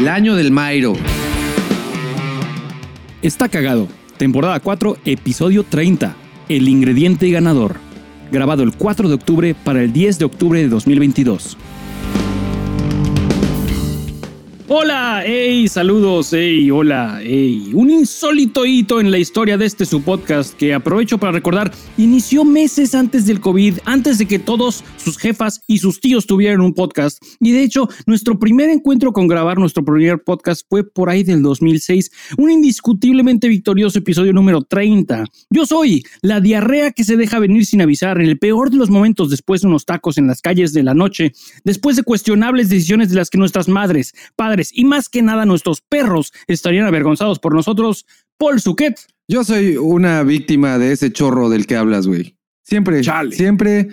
El año del Mairo. Está cagado. Temporada 4, episodio 30. El ingrediente ganador. Grabado el 4 de octubre para el 10 de octubre de 2022. Hola, hey, saludos, hey, hola, hey. Un insólito hito en la historia de este su podcast que aprovecho para recordar inició meses antes del COVID, antes de que todos sus jefas y sus tíos tuvieran un podcast. Y de hecho, nuestro primer encuentro con grabar nuestro primer podcast fue por ahí del 2006, un indiscutiblemente victorioso episodio número 30. Yo soy la diarrea que se deja venir sin avisar en el peor de los momentos después de unos tacos en las calles de la noche, después de cuestionables decisiones de las que nuestras madres, padres, y más que nada nuestros perros estarían avergonzados por nosotros. Paul Suquet. Yo soy una víctima de ese chorro del que hablas, güey. Siempre, Chale. siempre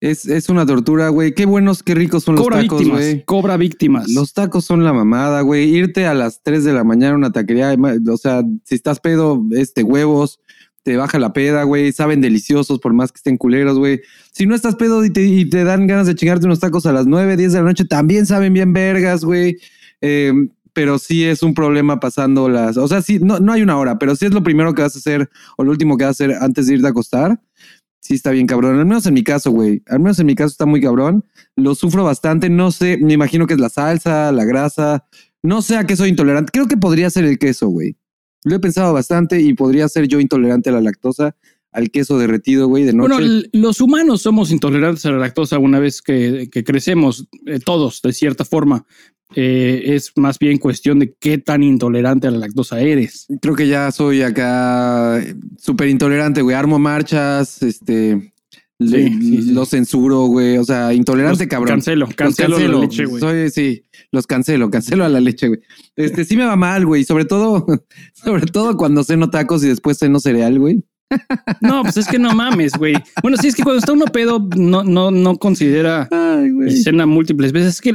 es, es una tortura, güey. Qué buenos, qué ricos son los tacos, güey. Cobra víctimas. Los tacos son la mamada, güey. Irte a las 3 de la mañana a una taquería, o sea, si estás pedo, este, huevos, te baja la peda, güey. Saben deliciosos por más que estén culeros, güey. Si no estás pedo y te, y te dan ganas de chingarte unos tacos a las 9, 10 de la noche, también saben bien vergas, güey. Eh, pero sí es un problema pasando las. O sea, sí, no, no hay una hora, pero sí es lo primero que vas a hacer o lo último que vas a hacer antes de irte a acostar. Sí, está bien cabrón. Al menos en mi caso, güey. Al menos en mi caso está muy cabrón. Lo sufro bastante. No sé, me imagino que es la salsa, la grasa. No sé a qué soy intolerante. Creo que podría ser el queso, güey. Lo he pensado bastante y podría ser yo intolerante a la lactosa, al queso derretido, güey, de noche. Bueno, los humanos somos intolerantes a la lactosa una vez que, que crecemos, eh, todos, de cierta forma. Eh, es más bien cuestión de qué tan intolerante a la lactosa eres. Creo que ya soy acá súper intolerante, güey. Armo marchas, este. le- Sí, sí, sí. Los censuro, güey. O sea, intolerante, Los cabrón. Cancelo, Los cancelo, la leche, güey. Soy, sí, los cancelo, cancelo a la leche, güey. Este sí me va mal, güey. Sobre todo, sobre todo cuando ceno tacos y después ceno cereal, güey. No, pues es que no mames, güey. Bueno, sí, es que cuando está uno pedo, no, no, no considera Ay, cena múltiples veces. Es que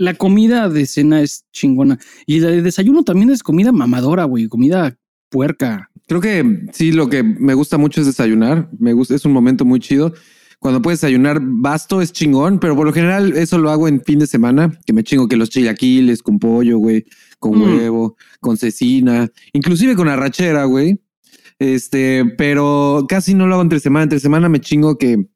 la comida de cena es chingona. Y la de desayuno también es comida mamadora, güey. Comida puerca. Creo que sí, lo que me gusta mucho es desayunar. Me gusta, es un momento muy chido. Cuando puedes desayunar basto es chingón, pero por lo general eso lo hago en fin de semana, que me chingo que los chilaquiles con pollo, güey, con Mm. huevo, con cecina, inclusive con arrachera, güey. Este, pero casi no lo hago entre semana. Entre semana me chingo que,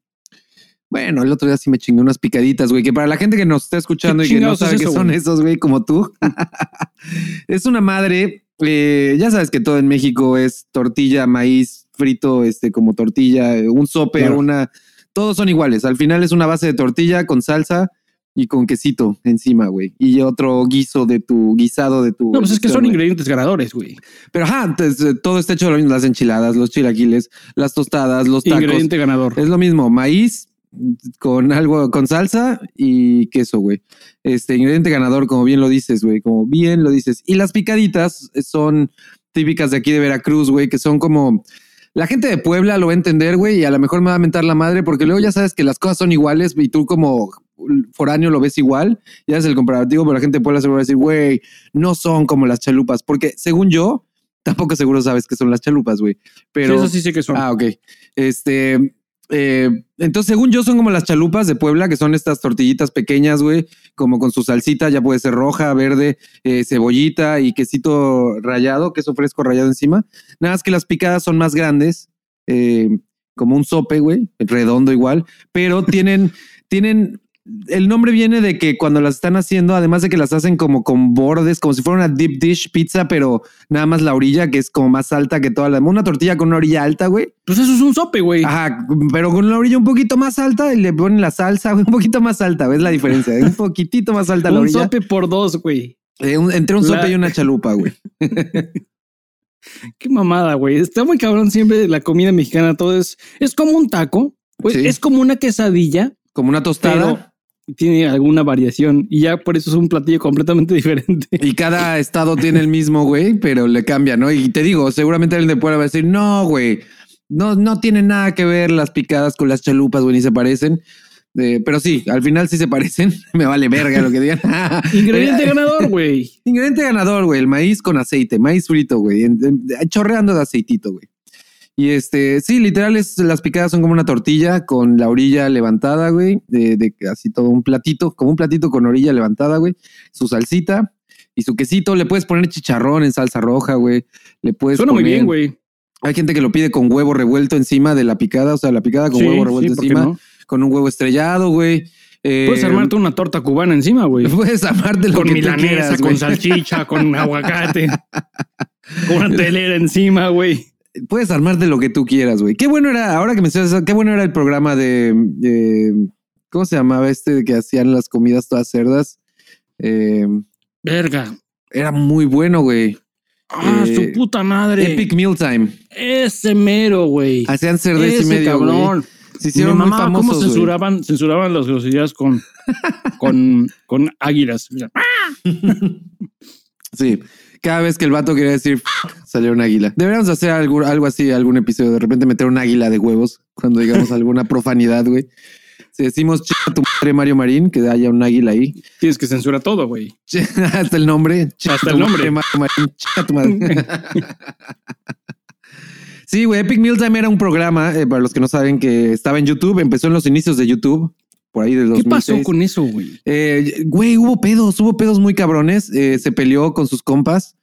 bueno, el otro día sí me chingué unas picaditas, güey, que para la gente que nos está escuchando ¿Qué y que no es sabe qué son esos, güey, como tú, es una madre. eh, ya sabes que todo en México es tortilla, maíz frito, este, como tortilla, un sope, Claro. una. Todos son iguales. Al final es una base de tortilla con salsa y con quesito encima, güey. Y otro guiso de tu guisado de tu. No, pues es que son ingredientes ganadores, güey. Pero ajá, entonces, eh, todo está hecho de lo mismo: las enchiladas, los chilaquiles, las tostadas, los tacos. Ingrediente ganador. Es lo mismo, maíz con algo, con salsa y queso, güey. Este ingrediente ganador, como bien lo dices, güey, como bien lo dices. Y las picaditas son típicas de aquí de Veracruz, güey, que son como... La gente de Puebla lo va a entender, güey, y a lo mejor me va a mentar la madre, porque luego ya sabes que las cosas son iguales y tú como foráneo lo ves igual, ya es el comparativo, pero la gente de Puebla se va a decir, güey, no son como las chalupas, porque según yo, tampoco seguro sabes que son las chalupas, güey. Pero Sí, eso sí sé que son. Ah, ok. Este, eh, entonces, según yo, son como las chalupas de Puebla, que son estas tortillitas pequeñas, güey, como con su salsita, ya puede ser roja, verde, eh, cebollita y quesito rallado, queso fresco rallado encima. Nada más que las picadas son más grandes, eh, como un sope, güey, redondo igual, pero tienen, tienen el nombre viene de que cuando las están haciendo, además de que las hacen como con bordes, como si fuera una deep dish pizza, pero nada más la orilla, que es como más alta que toda la. Una tortilla con una orilla alta, güey. Pues eso es un sope, güey. Ajá, pero con una orilla un poquito más alta y le ponen la salsa, güey, un poquito más alta, ¿ves la diferencia? Un poquitito más alta la un orilla. sope por dos, güey. Eh, un- entre un sope La- y una chalupa, güey. Qué mamada, güey. Está muy cabrón siempre la comida mexicana. Todo es, es como un taco. Sí. Es como una quesadilla, Como una tostada. pero tiene alguna variación y ya por eso es un platillo completamente diferente. Y cada estado tiene el mismo, güey, pero le cambia, ¿no? Y te digo, seguramente el de Puebla va a decir, no, güey, no, no tiene nada que ver las picadas con las chalupas, güey, ni se parecen. Eh, pero sí, al final sí se parecen. Me vale verga lo que digan. Ingrediente Eh, ganador, güey. Ingrediente ganador, güey, el maíz con aceite, maíz frito, güey, chorreando de aceitito, güey. Y este, sí, literal, es, las picadas son como una tortilla con la orilla levantada, güey, de, de así todo un platito, como un platito con orilla levantada, güey, su salsita y su quesito. Le puedes poner chicharrón en salsa roja, güey. Le puedes Suena muy bien, güey. Hay gente que lo pide con huevo revuelto encima de la picada, o sea, la picada con Sí, huevo revuelto ¿por qué encima, no? con un huevo estrellado, güey. Eh, Puedes armarte una torta cubana encima, güey. Puedes armarte lo Con que milanesa, quieras, con salchicha, con aguacate. con una telera encima, güey. Puedes armarte lo que tú quieras, güey. Qué bueno era, ahora que me estás qué bueno era el programa de, de- ¿cómo se llamaba este que hacían las comidas todas cerdas? Eh, Verga. era muy bueno, güey. Ah, Eh, su puta madre. Epic Meal Time. Ese mero, güey. Hacían cerdes y medio, cabrón. Se Mi hicieron muy mamá, ¿cómo famosos, güey. censuraban, censuraban las groserías con, con, con águilas? Sí. Cada vez que el vato quería decir salió un águila. Deberíamos hacer algo, algo así, algún episodio. De repente meter un águila de huevos cuando digamos alguna profanidad, güey. Si decimos "Chinga tu madre Mario Marín, que haya un águila ahí. Tienes que censurar todo, güey. Hasta el nombre. Hasta el nombre. Mario Marín, chinga tu madre. Sí, güey, Epic Meal Time era un programa, eh, para los que no saben, que estaba en YouTube, empezó en los inicios de YouTube, por ahí del ¿Qué 2006. pasó con eso, güey? Eh, güey, hubo pedos, hubo pedos muy cabrones. Eh, se peleó con sus compas.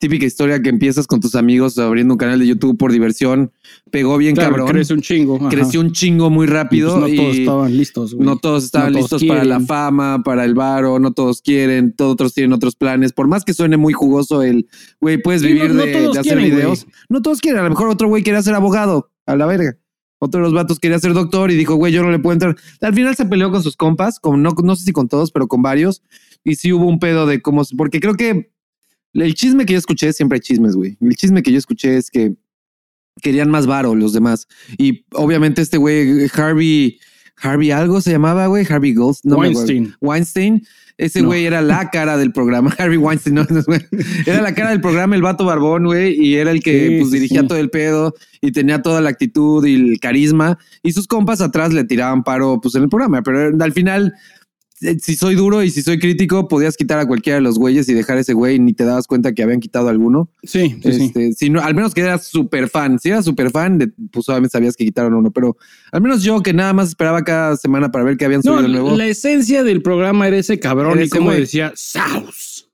Típica historia que empiezas con tus amigos abriendo un canal de YouTube por diversión. Pegó bien Claro, cabrón. crece un chingo. ajá. Creció un chingo muy Y, rápido. pues, no todos y estaban listos, güey. no todos estaban No todos listos para la fama, para el varo, no todos quieren, todos otros tienen otros planes. Por más que suene muy jugoso el, güey, puedes Sí, vivir no- no de, hacer quieren, videos. No todos quieren. A lo mejor otro güey quería ser abogado, a la verga. Otro de los vatos quería ser doctor y dijo, güey, yo no le puedo entrar. Al final se peleó con sus compas, con, no, no sé si con todos, pero con varios. Y sí hubo un pedo de cómo, porque creo que el chisme que yo escuché, siempre hay chismes, güey. El chisme que yo escuché es que querían más varo los demás. Y obviamente este güey, Harvey, Harvey algo se llamaba, güey, Harvey Gold. No me acuerdo. Weinstein. Weinstein. Ese No. güey era la cara del programa. Harvey Weinstein, no, no, güey. Era la cara del programa, el vato barbón, güey, y era el que Sí, pues, dirigía sí. todo el pedo y tenía toda la actitud y el carisma. Y sus compas atrás le tiraban paro, pues en el programa. Pero al final, eh, si soy duro y si soy crítico, podías quitar a cualquiera de los güeyes y dejar a ese güey y ni te dabas cuenta que habían quitado a alguno. Sí, sí, sí. Este, si no, al menos que eras súper fan. Si eras súper fan, de, pues obviamente sabías que quitaron uno, pero al menos yo que nada más esperaba cada semana para ver que habían No, subido nuevo. la esencia del programa era ese cabrón Era y como güey. decía, Saus.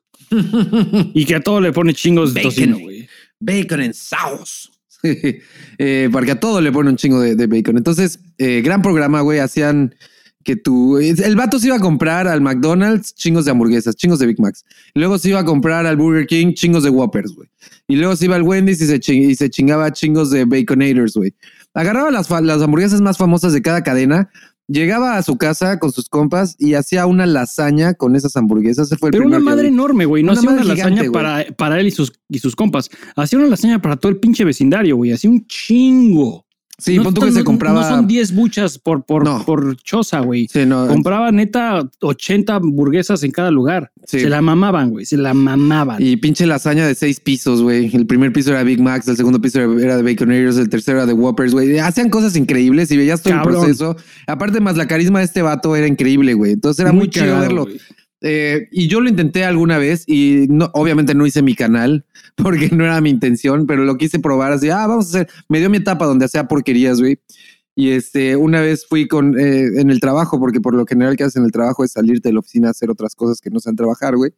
y que a todo le pone chingos de Bacon. tocino, güey. Bacon en sauce. eh, porque a todo le pone un chingo de, de bacon. Entonces, eh, gran programa, güey. Hacían que tú. El vato se iba a comprar al McDonald's chingos de hamburguesas, chingos de Big Macs. Luego se iba a comprar al Burger King chingos de Whoppers, güey. Y luego se iba al Wendy's y se, ching- y se chingaba chingos de Baconators, güey. Agarraba las, las hamburguesas más famosas de cada cadena. Llegaba a su casa con sus compas y hacía una lasaña con esas hamburguesas. Ese fue el Pero una madre vi. enorme, güey. No Una hacía una lasaña gigante, para, para él y sus, y sus compas. Hacía una lasaña para todo el pinche vecindario, güey. Hacía un chingo. Sí, no, pon tú que no- se compraba. No son 10 buchas por, por, No. por choza, güey. Sí, no, Compraba neta 80 hamburguesas en cada lugar. Sí. Se la mamaban, güey. Se la mamaban. Y pinche lasaña de seis pisos, güey. El primer piso era Big Macs, el segundo piso era de Baconators, el tercero era de Whoppers, güey. Hacían cosas increíbles y veías todo Cabrón. el proceso. Aparte, más la carisma de este vato era increíble, güey. Entonces era muy, chido cagado, verlo. Eh, y yo lo intenté alguna vez y no, obviamente no hice mi canal porque no era mi intención, pero lo quise probar así. Ah, vamos a hacer. Me dio mi etapa donde hacía porquerías, güey. Y este, una vez fui con eh, en el trabajo, porque por lo general que haces en el trabajo es salirte de la oficina a hacer otras cosas que no sean trabajar, güey.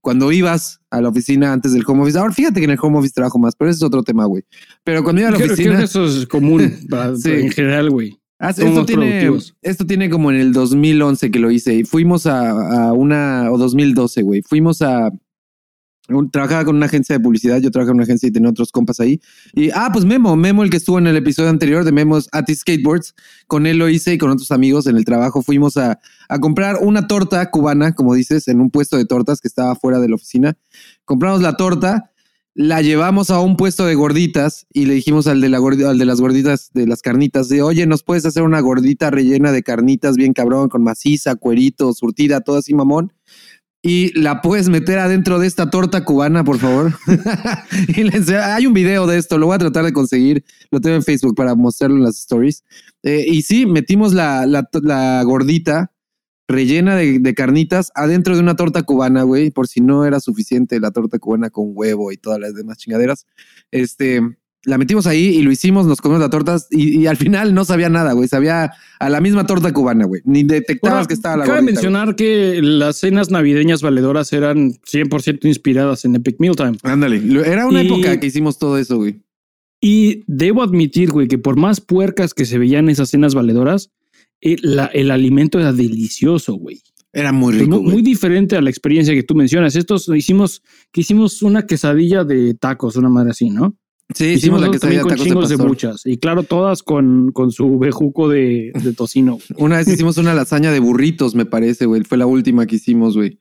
Cuando ibas a la oficina antes del home office, ahora fíjate que en el home office trabajo más, pero ese es otro tema, güey. Pero cuando iba a la Creo, oficina, que eso es común para- Sí. en general, güey. Ah, esto, tiene, esto tiene como en el 2011 que lo hice y fuimos a, a una, o 2012, güey. Fuimos a, un- trabajaba con una agencia de publicidad, yo trabajaba en una agencia y tenía otros compas ahí. Y, ah, pues Memo, Memo, el que estuvo en el episodio anterior de Memo's Ati Skateboards, con él lo hice y con otros amigos en el trabajo fuimos a, a comprar una torta cubana, como dices, en un puesto de tortas que estaba fuera de la oficina. Compramos la torta, la llevamos a un puesto de gorditas y le dijimos al de, las gorditas, de las carnitas, de oye, ¿nos puedes hacer una gordita rellena de carnitas bien cabrón, con maciza, cuerito, surtida, todo así mamón? Y la puedes meter adentro de esta torta cubana, por favor. y le ense- hay un video de esto, lo voy a tratar de conseguir, lo tengo en Facebook para mostrarlo en las stories. Eh, y sí, metimos la gordita rellena de, de carnitas adentro de una torta cubana, güey, por si no era suficiente la torta cubana con huevo y todas las demás chingaderas. Este, la metimos ahí y lo hicimos, nos comimos las tortas y, y al final no sabía nada, güey. Sabía a la misma torta cubana, güey. Ni detectabas Ahora, que estaba la Cabe mencionar que las cenas navideñas valedoras eran 100% inspiradas en Epic Mealtime. Ándale. Era una Y- época que hicimos todo eso, güey. Y debo admitir, güey, que por más puercas que se veían esas cenas valedoras, la- el alimento era delicioso, güey. Era muy rico, Muy, diferente a la experiencia que tú mencionas. Estos hicimos, que hicimos una quesadilla de tacos, una madre así, ¿no? Sí, hicimos la también quesadilla de con tacos de chingos de, buchas. Y claro, todas con, con su bejuco de, de tocino. Una vez hicimos una lasaña de burritos, me parece, güey. Fue la última que hicimos, güey.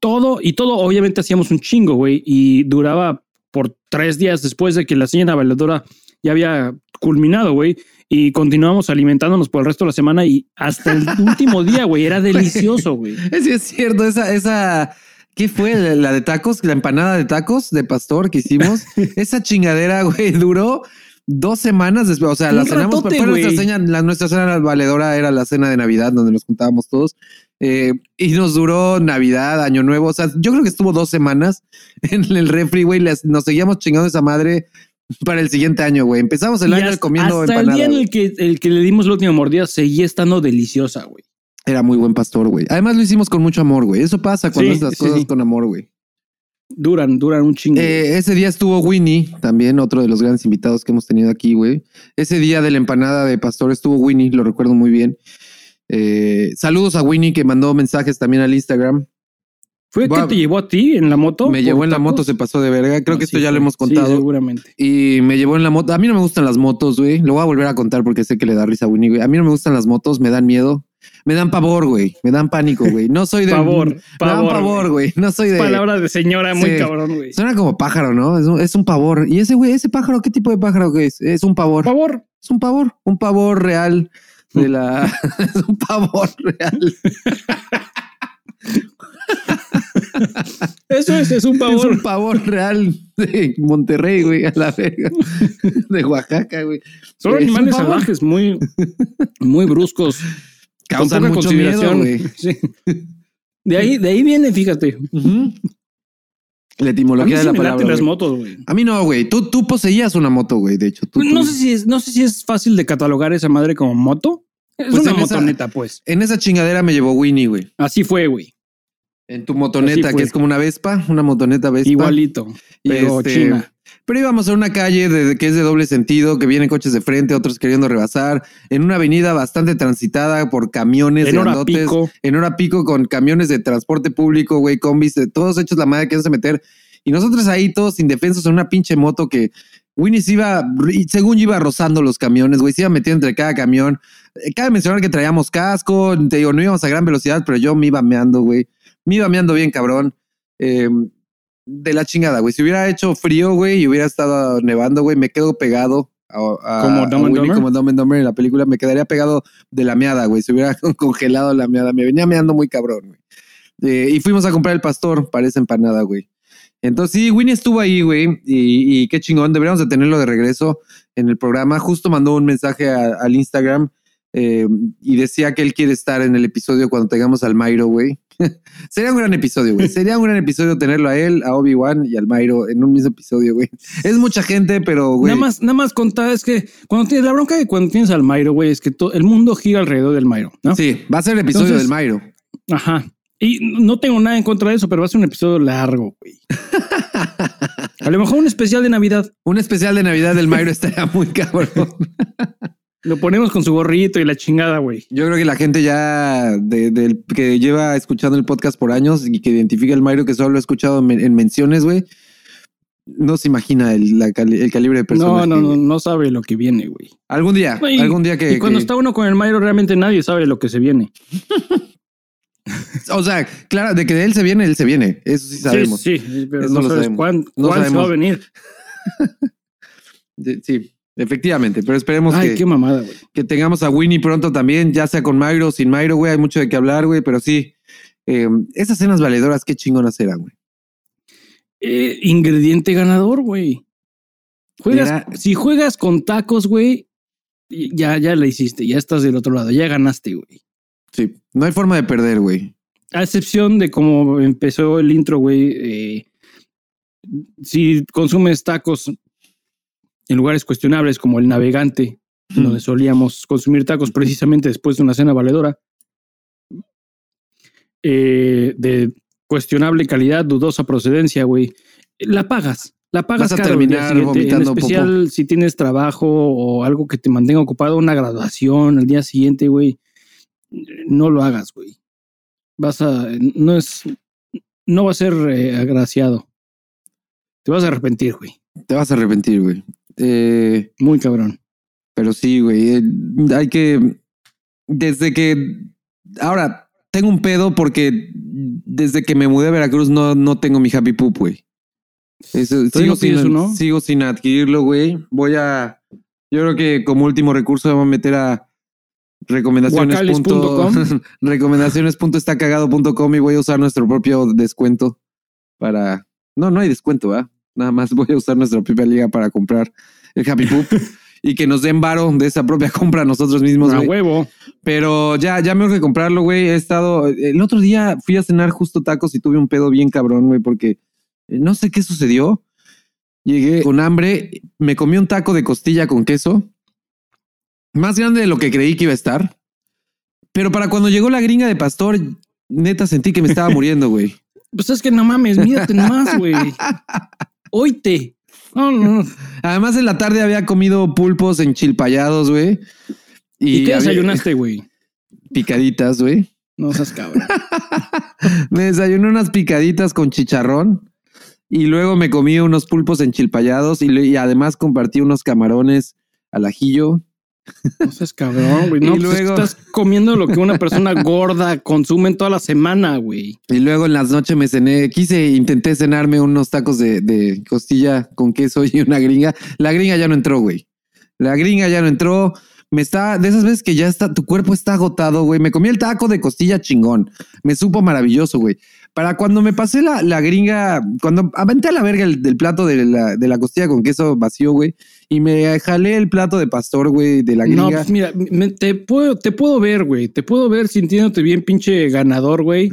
todo y todo, obviamente hacíamos un chingo, güey, y duraba por tres días después de que la señora valedora ya había culminado, güey, y continuamos alimentándonos por el resto de la semana y hasta el último día, güey, era delicioso, güey. Sí, es cierto. Esa, esa, ¿qué fue? La, de tacos, la empanada de tacos de pastor que hicimos. esa chingadera, güey, duró dos semanas después. O sea, la cenamos, ratote, nuestra cena, la, nuestra cena valedora era la cena de Navidad, donde nos juntábamos todos. Eh, y nos duró Navidad, Año Nuevo. O sea, yo creo que estuvo dos semanas en el refri, güey. Nos seguíamos chingando esa madre para el siguiente año, güey. Empezamos el Y año hasta, comiendo hasta el día en el que, el que le dimos la última mordida seguía estando deliciosa, güey. Era muy buen pastor, güey. Además lo hicimos con mucho amor, güey. Eso pasa cuando Sí, haces las sí, cosas sí. con amor, güey. Duran, duran un chingo. Eh, ese día estuvo Winnie, también otro de los grandes invitados que hemos tenido aquí, güey. Ese día de la empanada de pastor estuvo Winnie, lo recuerdo muy bien. Eh, saludos a Winnie que mandó mensajes también al Instagram. ¿Fue que te llevó a ti en la moto? Me llevó en la moto, se pasó de verga. Creo No, que esto sí ya lo hemos Sí, contado. seguramente. y me llevó en la moto. A mí no me gustan las motos, güey. Lo voy a volver a contar porque sé que le da risa a Winnie, güey. A mí no me gustan las motos, me dan miedo. Me dan pavor, güey. Me dan pánico, güey. No soy de. Pavor, Me dan pavor, pavor, güey. No soy de. Palabra de señora muy Sí. cabrón, güey. Suena como pájaro, ¿no? Es un, es un pavor. Y ese güey, ese pájaro, ¿qué tipo de pájaro que es? Es un pavor. Favor. Es un pavor. Un pavor real de la. es un pavor real. Eso es, es un Es pavor. un pavor real de Monterrey, güey, a la verga. De Oaxaca, güey. Son Es animales salvajes muy, muy bruscos. Causan con poca mucho miedo, consideración. güey. Sí. De ahí, de ahí viene, fíjate. La A mí etimología de la me palabra. laten las güey. motos, güey. A mí no, güey. Tú, tú poseías una moto, güey. De hecho, tú. No tú- sé si es, no sé si es fácil de catalogar esa madre como moto. Es Pues una en esa- motoneta, pues. En esa chingadera me llevó Winnie, güey. Así fue, güey. En tu motoneta, que es como una Vespa, una motoneta Vespa. Igualito. Pero este, china. Pero íbamos a una calle de, que es de doble sentido, que vienen coches de frente, otros queriendo rebasar, en una avenida bastante transitada por camiones En hora pico. en hora pico con camiones de transporte público, güey, combis, de todos hechos la madre que se meter. Y nosotros ahí todos indefensos en una pinche moto que Winnie se iba, según iba rozando los camiones, güey, se iba metiendo entre cada camión. Eh, Cabe mencionar que traíamos casco, te digo, no íbamos a gran velocidad, pero yo me iba meando, güey. Me iba meando bien, cabrón. Eh, de la chingada, güey. Si hubiera hecho frío, güey, y hubiera estado nevando, güey, me quedo pegado a, a- ¿Como Dumb and Winnie, Dumber? como Dumb and Dumber en la película, me quedaría pegado de la meada, güey. Se hubiera congelado la meada. Me venía meando muy cabrón, güey. Eh, y fuimos a comprar el pastor para esa empanada, güey. Entonces, sí, Winnie estuvo ahí, güey, y, y qué chingón. Deberíamos de tenerlo de regreso en el programa. Justo mandó un mensaje a- al Instagram eh, y decía que él quiere estar en el episodio cuando tengamos al Mairo, güey. Sería un gran episodio, güey. Sería un gran episodio tenerlo a él, a Obi-Wan y al Mairo en un mismo episodio, güey. Es mucha gente, pero, güey. Nada más, nada más contar es que cuando tienes la bronca de cuando tienes al Mairo, güey, es que to- el mundo gira alrededor del Mairo, ¿no? Sí, va a ser el episodio Entonces- del Mairo. Ajá. Y no tengo nada en contra de eso, pero va a ser un episodio largo, güey. A lo mejor un especial de Navidad. Un especial de Navidad del Mairo estaría muy cabrón. Lo ponemos con su gorrito y la chingada, güey. Yo creo que la gente ya de- del que lleva escuchando el podcast por años y que identifica el Mairo que solo lo ha escuchado en, men- en menciones, güey, no se imagina el, la cali- el calibre de No, personaje. no, no, güey. no sabe lo que viene, güey. Algún día, Y- algún día que, Y cuando que- está uno con el Mairo, realmente nadie sabe lo que se viene. o sea, claro, de que de él se viene, él se viene. Eso sí sabemos. Sí, sí, pero Eso no lo sabes sabemos. cuán- No cuán se sabemos. va a venir. Sí, efectivamente. Pero esperemos Ay, que, qué mamada, güey. que tengamos a Winnie pronto también, ya sea con Mairo o sin Mairo, güey. Hay mucho de qué hablar, güey, pero sí. eh, esas cenas valedoras, qué chingonas eran, güey. Eh, ingrediente ganador, güey. Juegas, Era- Si juegas con tacos, güey, ya, ya la hiciste, ya estás del otro lado, ya ganaste, güey. Sí, no hay forma de perder, güey. A excepción de cómo empezó el intro, güey. eh, si consumes tacos en lugares cuestionables como el Navegante, donde solíamos consumir tacos precisamente después de una cena valedora, eh, de cuestionable calidad, dudosa procedencia, güey, la pagas. La pagas Vas a caro el día terminar siguiente, En vomitando especial si tienes trabajo o algo que te mantenga ocupado, una graduación al día siguiente, güey. No lo hagas, güey. Vas a. No es. No va a ser eh, agraciado. Te vas a arrepentir, güey. Te vas a arrepentir, güey. Eh, Muy cabrón. pero sí, güey. eh, hay que. Desde que. Ahora, tengo un pedo porque desde que me mudé a Veracruz no, no tengo mi Happy Poop, güey. Eso, ¿Todavía no sin, uno? sigo sin adquirirlo, güey. Voy a. Yo creo que como último recurso vamos a meter a recomendaciones. Guacales.com. recomendaciones.estacagado.com y voy a usar nuestro propio descuento para. No, no hay descuento, ¿verdad? Nada más voy a usar nuestra propia liga para comprar el Happy Poop y que nos den varo de esa propia compra a nosotros mismos, A huevo. Pero ya, ya me urge comprarlo, güey. He estado. El otro día fui a cenar justo tacos y tuve un pedo bien cabrón, güey, porque eh, no sé qué sucedió. Llegué con hambre, me comí un taco de costilla con queso, más grande de lo que creí que iba a estar. Pero para cuando llegó la gringa de pastor, neta sentí que me estaba muriendo, güey. Pues es que no mames, mírate nomás, güey. Oíte. No, no. Además, en la tarde había comido pulpos enchilpayados, güey. ¿Y, qué había- desayunaste, güey? Picaditas, güey. No seas cabrón. Me desayuné unas picaditas con chicharrón y luego me comí unos pulpos enchilpayados y, y además compartí unos camarones al ajillo. No seas cabrón, güey. No, Y pues luego- estás comiendo lo que una persona gorda consume en toda la semana, güey. Y luego en las noches me cené, quise, intenté cenarme unos tacos de, de costilla con queso y una gringa. La gringa ya no entró, güey. La gringa ya no entró. Me está, de esas veces que ya está, tu cuerpo está agotado, güey. Me comí el taco de costilla chingón. Me supo maravilloso, güey. Para cuando me pasé la, la gringa, cuando aventé a la verga el, del plato de la, de la costilla con queso vacío, güey, y me jalé el plato de pastor, güey, de la gringa. No, pues mira, me- te, puedo, te puedo ver, güey. Te puedo ver sintiéndote bien pinche ganador, güey.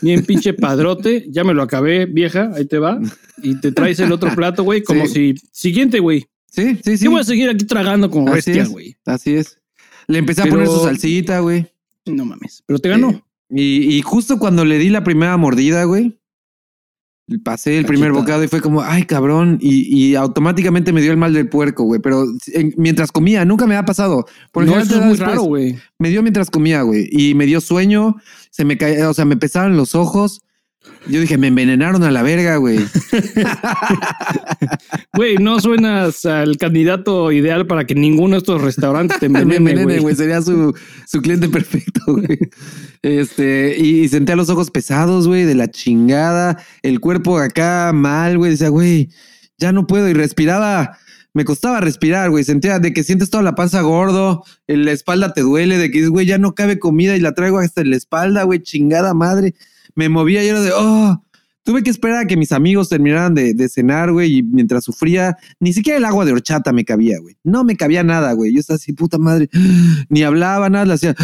Bien pinche padrote. Ya me lo acabé, vieja. Ahí te va. Y te traes el otro plato, güey. Como si... Siguiente, güey. sí, sí, sí. Yo voy a seguir aquí tragando como Así bestia, es. güey. Así es. Le empecé a poner su salsita, güey. No mames. Pero te ganó. Y, y justo cuando le di la primera mordida, güey, pasé el primer bocado y fue como, ay, cabrón. Y, y automáticamente me dio el mal del puerco, güey. Pero en- mientras comía, nunca me ha pasado. Por no, eso te es da muy después. raro, güey. Me dio mientras comía, güey. Y me dio sueño, se me caía, o sea, me pesaban los ojos. Yo dije, me envenenaron a la verga, güey. Güey, no suenas al candidato ideal para que ninguno de estos restaurantes te envenene, güey. Sería su, su cliente perfecto, güey. Este, y, sentía los ojos pesados, güey, de la chingada. El cuerpo acá mal, güey. Decía, güey, ya no puedo. Y respiraba. Me costaba respirar, güey. Sentía de que sientes toda la panza gordo, en la espalda te duele, de que dices, güey, ya no cabe comida y la traigo hasta en la espalda, güey, chingada madre. Me movía y era de, oh, tuve que esperar a que mis amigos terminaran de, de cenar, güey, y mientras sufría, ni siquiera el agua de horchata me cabía, güey. No me cabía nada, güey. Yo estaba así, puta madre. Ni hablaba nada, le hacía.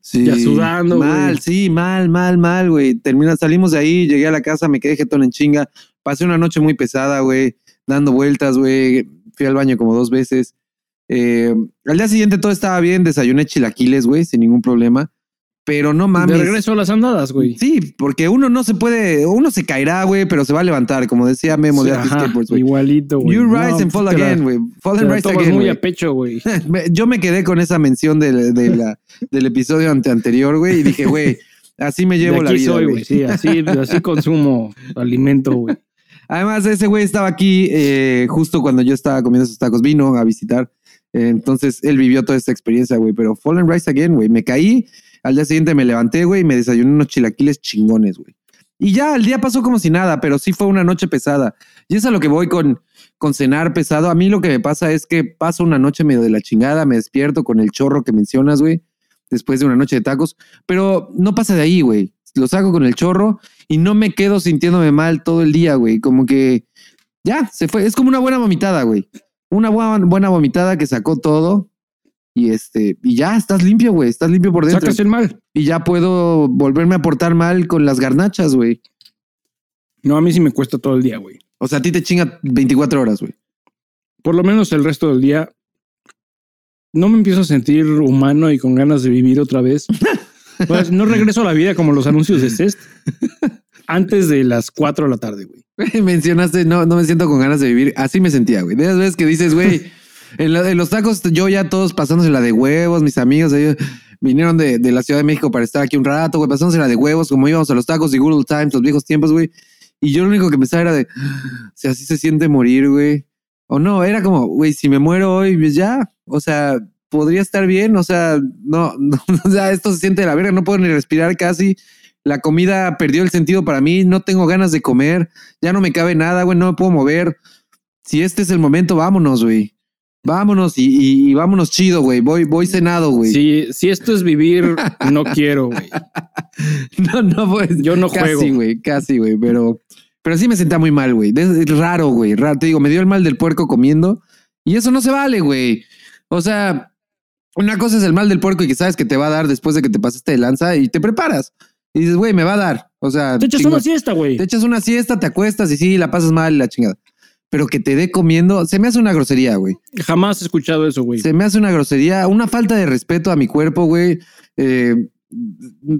Sí. Ya sudando, Mal, güey. sí, mal, mal, mal, güey. Termina, salimos de ahí, llegué a la casa, me quedé jetón en chinga. Pasé una noche muy pesada, güey, dando vueltas, güey. Fui al baño como dos veces. Eh, al día siguiente todo estaba bien, desayuné chilaquiles, güey, sin ningún problema. Pero no mames. De regreso a las andadas, güey. Sí, porque uno no se puede, uno se caerá, güey, pero se va a levantar, como decía Memo de Sí, Artis ajá, Skateboards, güey. Igualito, güey. You No, rise and fall again, güey. Fall and rise again, muy a pecho, güey. Yo me quedé con esa mención del, de la- del episodio ante anterior, güey, y dije, güey, así me llevo De la vida, soy, güey. Sí, así, así consumo alimento, güey. Además, ese güey estaba aquí eh, justo cuando yo estaba comiendo esos tacos, vino a visitar. Eh, entonces, él vivió toda esta experiencia, güey. Pero Fall and Rise Again, güey. Me caí, al día siguiente me levanté, güey, y me desayuné unos chilaquiles chingones, güey. Y ya, el día pasó como si nada, pero sí fue una noche pesada. Y es a lo que voy con, con cenar pesado. A mí lo que me pasa es que paso una noche medio de la chingada, me despierto con el chorro que mencionas, güey, después de una noche de tacos, pero no pasa de ahí, güey. Lo saco con el chorro y no me quedo sintiéndome mal todo el día, güey. Como que ya, se fue. Es como una buena vomitada, güey. Una buena, buena vomitada que sacó todo. Y este, y ya estás limpio, güey. Estás limpio por dentro. Sacas el mal. Y ya puedo volverme a portar mal con las garnachas, güey. No, a mí sí me cuesta todo el día, güey. O sea, a ti te chinga 24 horas, güey. Por lo menos el resto del día no me empiezo a sentir humano y con ganas de vivir otra vez. Pues, no regreso a la vida como los anuncios de Cest antes de las 4 de la tarde, güey. Mencionaste, no, no me siento con ganas de vivir. Así me sentía, güey. De esas veces que dices, güey, en, la- en los tacos, yo ya todos pasándose la de huevos, mis amigos ellos vinieron de, de la Ciudad de México para estar aquí un rato, güey, pasándose la de huevos, como íbamos a los tacos y Good Old Times, los viejos tiempos, güey. Y yo lo único que pensaba era de, si así se siente morir, güey. O no, era como, güey, si me muero hoy, pues ya, o sea, podría estar bien, o sea, no, no, o sea, esto se siente de la verga, no puedo ni respirar casi. La comida perdió el sentido para mí, no tengo ganas de comer, ya no me cabe nada, güey, no me puedo mover. Si este es el momento, vámonos, güey. Vámonos y, y- y vámonos chido, güey. Voy, voy cenado, güey. Si, si esto es vivir, no quiero, güey. No, no, pues. Yo no Casi, juego. güey, casi, güey. Pero, pero sí me sentía muy mal, güey. Es raro, güey. Raro. Te digo, me dio el mal del puerco comiendo y eso no se vale, güey. O sea, una cosa es el mal del puerco y que sabes que te va a dar después de que te pasaste de lanza y te preparas. Y dices, güey, me va a dar. O sea, Te echas una siesta, güey. Te echas una siesta, te acuestas y sí, la pasas mal y la chingada. Pero que te dé comiendo, se me hace una grosería, güey. Jamás he escuchado eso, güey. Se me hace una grosería, una falta de respeto a mi cuerpo, güey. Eh,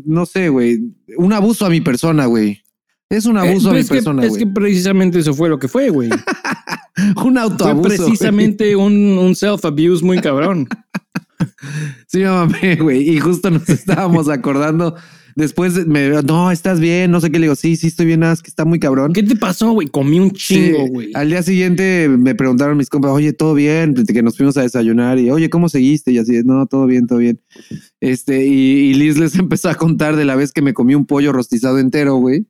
no sé, güey. Un abuso a mi persona, güey. Es un abuso Eh, a mi es persona, Es güey. que precisamente eso fue lo que fue, güey. Un Fue autoabuso. güey. precisamente un, un self-abuse muy cabrón. Sí, me mamé, güey. Y justo nos estábamos acordando. Después de- me no, estás bien, no sé qué le digo. Sí, sí, estoy bien, nada, es que está muy cabrón. ¿Qué te pasó, güey? Comí un chingo, Sí, güey. Al día siguiente me preguntaron mis compas, oye, todo bien, que nos fuimos a desayunar y oye, ¿cómo seguiste? Y así, no, todo bien, todo bien. Este, y, y Liz les empezó a contar de la vez que me comí un pollo rostizado entero, güey.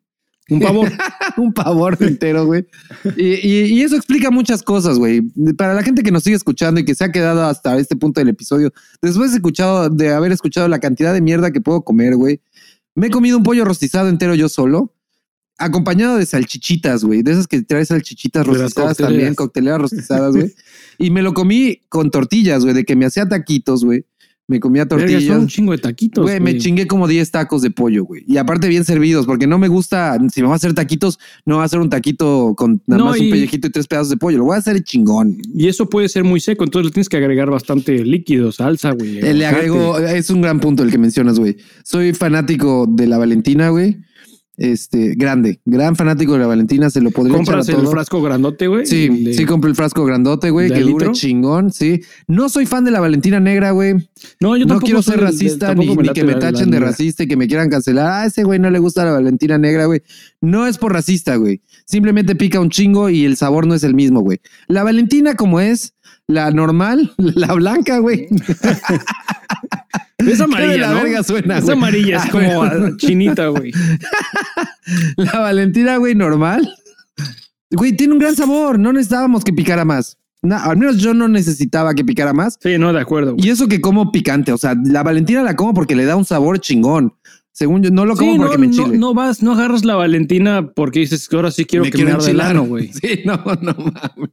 Un pavor. un pavor entero, güey. Y, y- y eso explica muchas cosas, güey. Para la gente que nos sigue escuchando y que se ha quedado hasta este punto del episodio, después de escuchado, de haber escuchado la cantidad de mierda que puedo comer, güey, me he comido un pollo rostizado entero yo solo, acompañado de salchichitas, güey, de esas que traes salchichitas rostizadas cocteleras. también, cocteleras rostizadas, güey. y me lo comí con tortillas, güey, de que me hacía taquitos, güey. Me comía tortillas. un chingo de taquitos. Güey, me chingué como 10 tacos de pollo, güey. Y aparte bien servidos, porque no me gusta, si me va a hacer taquitos, no va a hacer un taquito con nada No, más y- un pellejito y tres pedazos de pollo. Lo voy a hacer chingón. Y eso puede ser muy seco, entonces le tienes que agregar bastante líquido, salsa, güey. Eh, Le agrego, es un gran punto el que mencionas, güey. Soy fanático de la Valentina, güey. Este, grande, gran fanático de la Valentina, se lo podría echar a Compras el todo. frasco grandote, güey. Sí, de- sí compro el frasco grandote, güey, ¿De que dure chingón, sí. No soy fan de la Valentina negra, güey. No, yo no tampoco quiero soy ser racista ni, me ni que me tachen de racista y que me quieran cancelar. Ah, ese güey no le gusta la Valentina negra, güey. No es por racista, güey. Simplemente pica un chingo y el sabor no es el mismo, güey. La Valentina como es, la normal, la blanca, güey. Es amarilla, la ¿no? verga suena, Es güey. amarilla, es Ah, como güey. chinita, güey. La Valentina, güey, normal. Güey, tiene un gran sabor. No necesitábamos que picara más. No, al menos yo no necesitaba que picara más. Sí, no, de acuerdo. güey. Y eso que como picante. O sea, la Valentina la como porque le da un sabor chingón. Según yo, no lo como Sí, porque no, me enchile. no vas, no agarras la Valentina porque dices que ahora sí quiero me que me arde el ano, güey. Sí, no, no mames.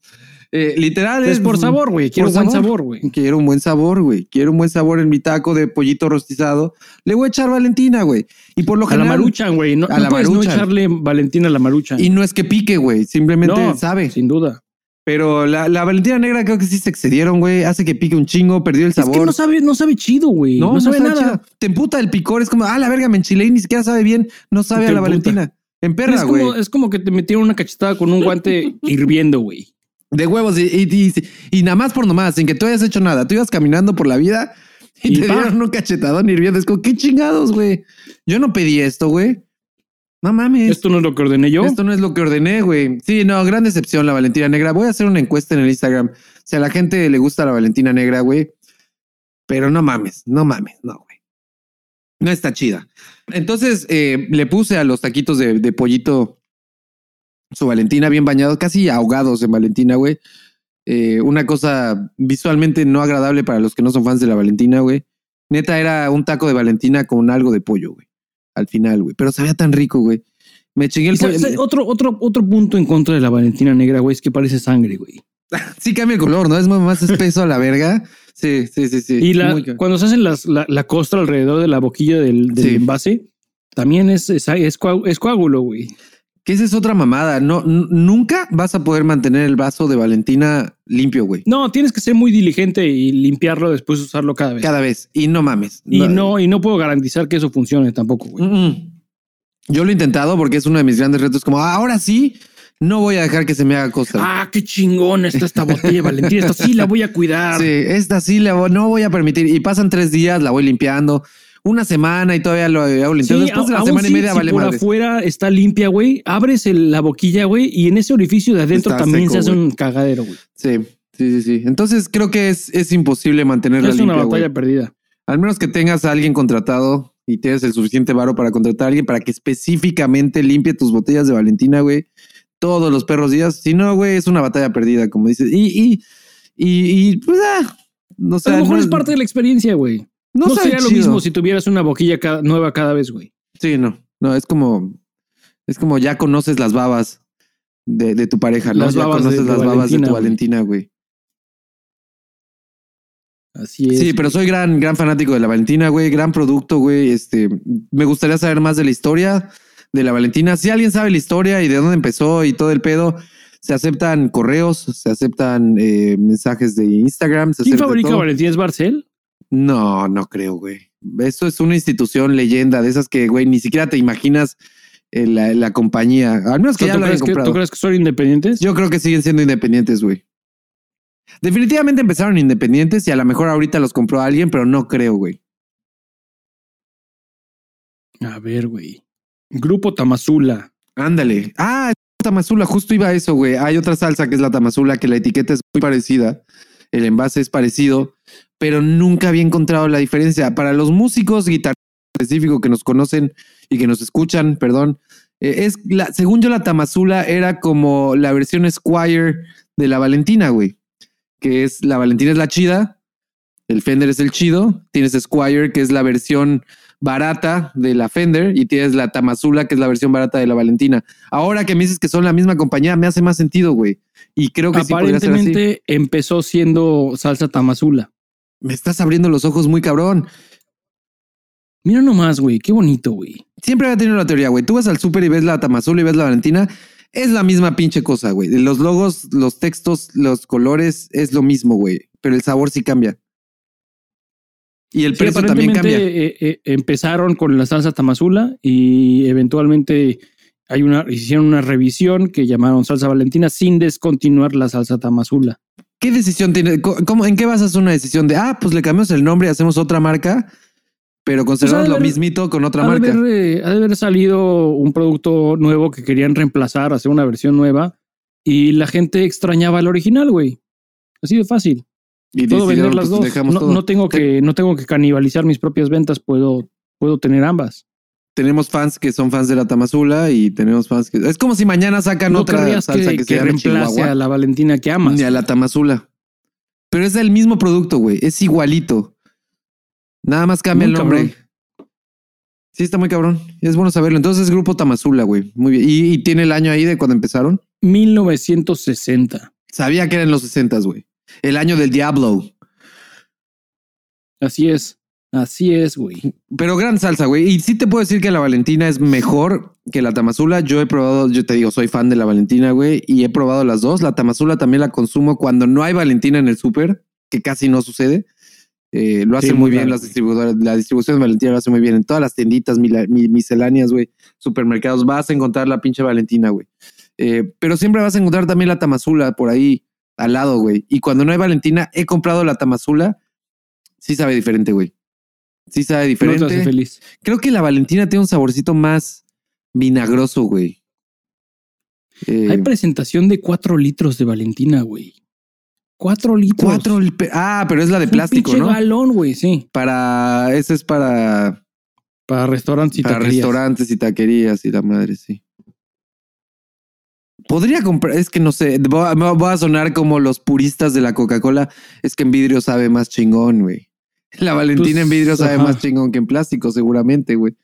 Eh, literal Es por sabor, güey. Quiero por buen sabor, güey. Quiero un buen sabor, güey. Quiero un buen sabor en mi taco de pollito rostizado. Le voy a echar Valentina, güey. Y por lo A la general. maruchan, güey. No, A no la puedes no Maruchan. echarle Valentina a la maruchan. Y no es que pique, güey. Simplemente No, sabe. Sin duda. Pero la, la Valentina negra creo que sí se excedieron, güey. Hace que pique un chingo, perdió el sabor. Es que no sabe, no sabe chido, güey. No, sabe nada. chido. Te emputa el picor. Es como, ah, la verga, me enchilé y ni siquiera sabe bien. No sabe Te a la emputa. Valentina. En perra, güey. es como que te metieron una cachetada con un guante hirviendo, güey. De huevos. Y, y, y- y nada más por nomás, sin que tú hayas hecho nada. Tú ibas caminando por la vida y, Y te pa. dieron un cachetadón hirviendo. Es como, qué chingados, güey. Yo no pedí esto, güey. No mames. Esto no es lo que ordené yo. Esto no es lo que ordené, güey. Sí, no, gran decepción la Valentina Negra. Voy a hacer una encuesta en el Instagram. Si a la gente le gusta la Valentina Negra, güey. Pero no mames, no mames, no, güey. No está chida. Entonces eh, le puse a los taquitos de, de pollito su Valentina bien bañados, casi ahogados en Valentina, güey. Eh, una cosa visualmente no agradable para los que no son fans de la Valentina, güey. Neta era un taco de Valentina con algo de pollo, güey. Al final, güey. Pero sabía tan rico, güey. Me chingué el pollo. otro, otro, otro punto en contra de la Valentina negra, güey, es que parece sangre, güey. Sí, cambia el color, ¿no? Es más- espeso a la verga. Sí, sí, sí, sí. Y la, cuando se hacen las, la, la costra alrededor de la boquilla del, del Sí. envase, también es, es, es coágulo, güey. Que esa es otra mamada. No, nunca vas a poder mantener el vaso de Valentina limpio, güey. No, tienes que ser muy diligente y limpiarlo después de usarlo cada vez. Cada vez. Y no mames. y no, y no puedo garantizar que eso funcione tampoco, güey. Mm, mm. Yo lo he intentado porque es uno de mis grandes retos. Como "Ah, ahora sí, no voy a dejar que se me haga costa. Ah, qué chingón está esta botella de Valentina. Esta sí la voy a cuidar. Sí, esta sí la voy- no voy a permitir. Y pasan tres días, la voy limpiando. Una semana y todavía lo limpiando. Sí, Después de la semana y media si vale por afuera está limpia, güey. Abres el- la boquilla, güey, y en ese orificio de adentro Está también seco, se hace un cagadero, güey. Sí, sí, sí, sí. Entonces creo que es, es imposible mantenerla Es una limpia, batalla perdida. Al menos que tengas a alguien contratado y tienes el suficiente varo para contratar a alguien para que específicamente limpie tus botellas de Valentina, güey. Todos los perros días. Si no, güey, es una batalla perdida, como dices. Y, y, y, y, pues, ah, no sé. a lo mejor no, es parte de la experiencia, güey. No sería lo mismo si tuvieras una boquilla cada- nueva cada vez, güey. Sí, no. No, es como, es como ya conoces las babas de, de tu pareja, ¿no? Las ya conoces las babas de tu. Valentina, güey. Así es. Sí, pero soy gran, gran fanático de la Valentina, güey. Gran producto, güey. Este, me gustaría saber más de la historia de la Valentina. Si alguien sabe la historia y de dónde empezó y todo el pedo, se aceptan correos, se aceptan eh, mensajes de Instagram. Se ¿Quién fabrica todo. Valentina? ¿Es Barcel? No, no creo, güey. Eso es una institución leyenda de esas que, güey, ni siquiera te imaginas eh, la, la compañía. Al menos que ya ¿Tú lo hayan crees, que. ¿Tú crees que son independientes? Yo creo que siguen siendo independientes, güey. Definitivamente empezaron independientes y a lo mejor ahorita los compró alguien, pero no creo, güey. A ver, güey. Grupo Tamazula. Ándale. Ah, tamazula, justo iba a eso, güey. Hay otra salsa que es la tamazula, que la etiqueta es muy parecida. El envase es parecido, pero nunca había encontrado la diferencia. Para los músicos guitarristas específicos que nos conocen y que nos escuchan, perdón, eh, es la, según yo, la tamazula era como la versión Squire de la Valentina, güey. Que es la Valentina es la chida, el Fender es el chido, tienes Squire, que es la versión barata de la Fender, y tienes la Tamazula, que es la versión barata de la Valentina. Ahora que me dices que son la misma compañía, me hace más sentido, güey. Y creo que sí podría ser así. Aparentemente empezó siendo salsa Tamazula. Me estás abriendo los ojos muy cabrón. Mira nomás, güey. Qué bonito, güey. Siempre había tenido la teoría, güey. Tú vas al súper y ves la Tamazula y ves la Valentina. Es la misma pinche cosa, güey. Los logos, los textos, los colores, es lo mismo, güey. Pero el sabor sí cambia. Y el Sí, precio también cambia. eh, eh, empezaron con la salsa Tamazula y eventualmente hay una, hicieron una revisión que llamaron salsa Valentina sin descontinuar la salsa Tamazula. ¿Qué decisión tiene? ¿Cómo, ¿En qué basas una decisión de, ah, pues le cambiamos el nombre y hacemos otra marca, pero conservamos Pues de lo mismito con otra Ha de, marca? haber, eh, ha de haber salido un producto nuevo que querían reemplazar, hacer una versión nueva y la gente extrañaba el original, güey. Así de fácil. Y Puedo vender las pues, dos. No, todo. no tengo que, no tengo que canibalizar mis propias ventas, puedo, puedo tener ambas. Tenemos fans que son fans de la Tamazula y tenemos fans que... Es como si mañana sacan No otra salsa que, que, que reemplace a la Valentina que amas. Ni a la Tamazula. Pero es el mismo producto, güey. Es igualito. Nada más cambia Muy el nombre. Sí, está muy cabrón. Es bueno saberlo. Entonces, Grupo Tamazula, güey. Muy bien. ¿Y, y tiene el año ahí de cuando empezaron? 1960. Sabía que eran los 60, güey. El año del Diablo. Así es. Así es, güey. Pero gran salsa, güey. Y sí te puedo decir que la Valentina es mejor que la Tamazula. Yo he probado, yo te digo, soy fan de la Valentina, güey. Y he probado las dos. La Tamazula también la consumo cuando no hay Valentina en el súper, que casi no sucede. Eh, lo hacen muy muy bien las distribuidoras. La distribución de Valentina lo hace muy bien. En todas las tienditas mila- mi- misceláneas, güey, supermercados, vas a encontrar la pinche Valentina, güey. Eh, pero siempre vas a encontrar también la Tamazula por ahí al lado, güey. Y cuando no hay Valentina, he comprado la Tamazula. Sí sabe diferente, güey. Sí sabe No te diferente. hace feliz. Creo que la Valentina tiene un saborcito más vinagroso, güey. Eh, Hay presentación de 4 litros de Valentina, güey. 4 litros. cuatro. Ah, pero es la de Es un plástico, pinche ¿no? galón, güey, sí. Para. Ese es para, Para restaurantes y para taquerías. restaurantes y taquerías y la madre, sí. Podría comprar, es que no sé, a, voy a sonar como los puristas de la Coca-Cola. Es que en vidrio sabe más chingón, güey. La Valentina Pues, en vidrio sabe ajá. más chingón que en plástico, seguramente, güey.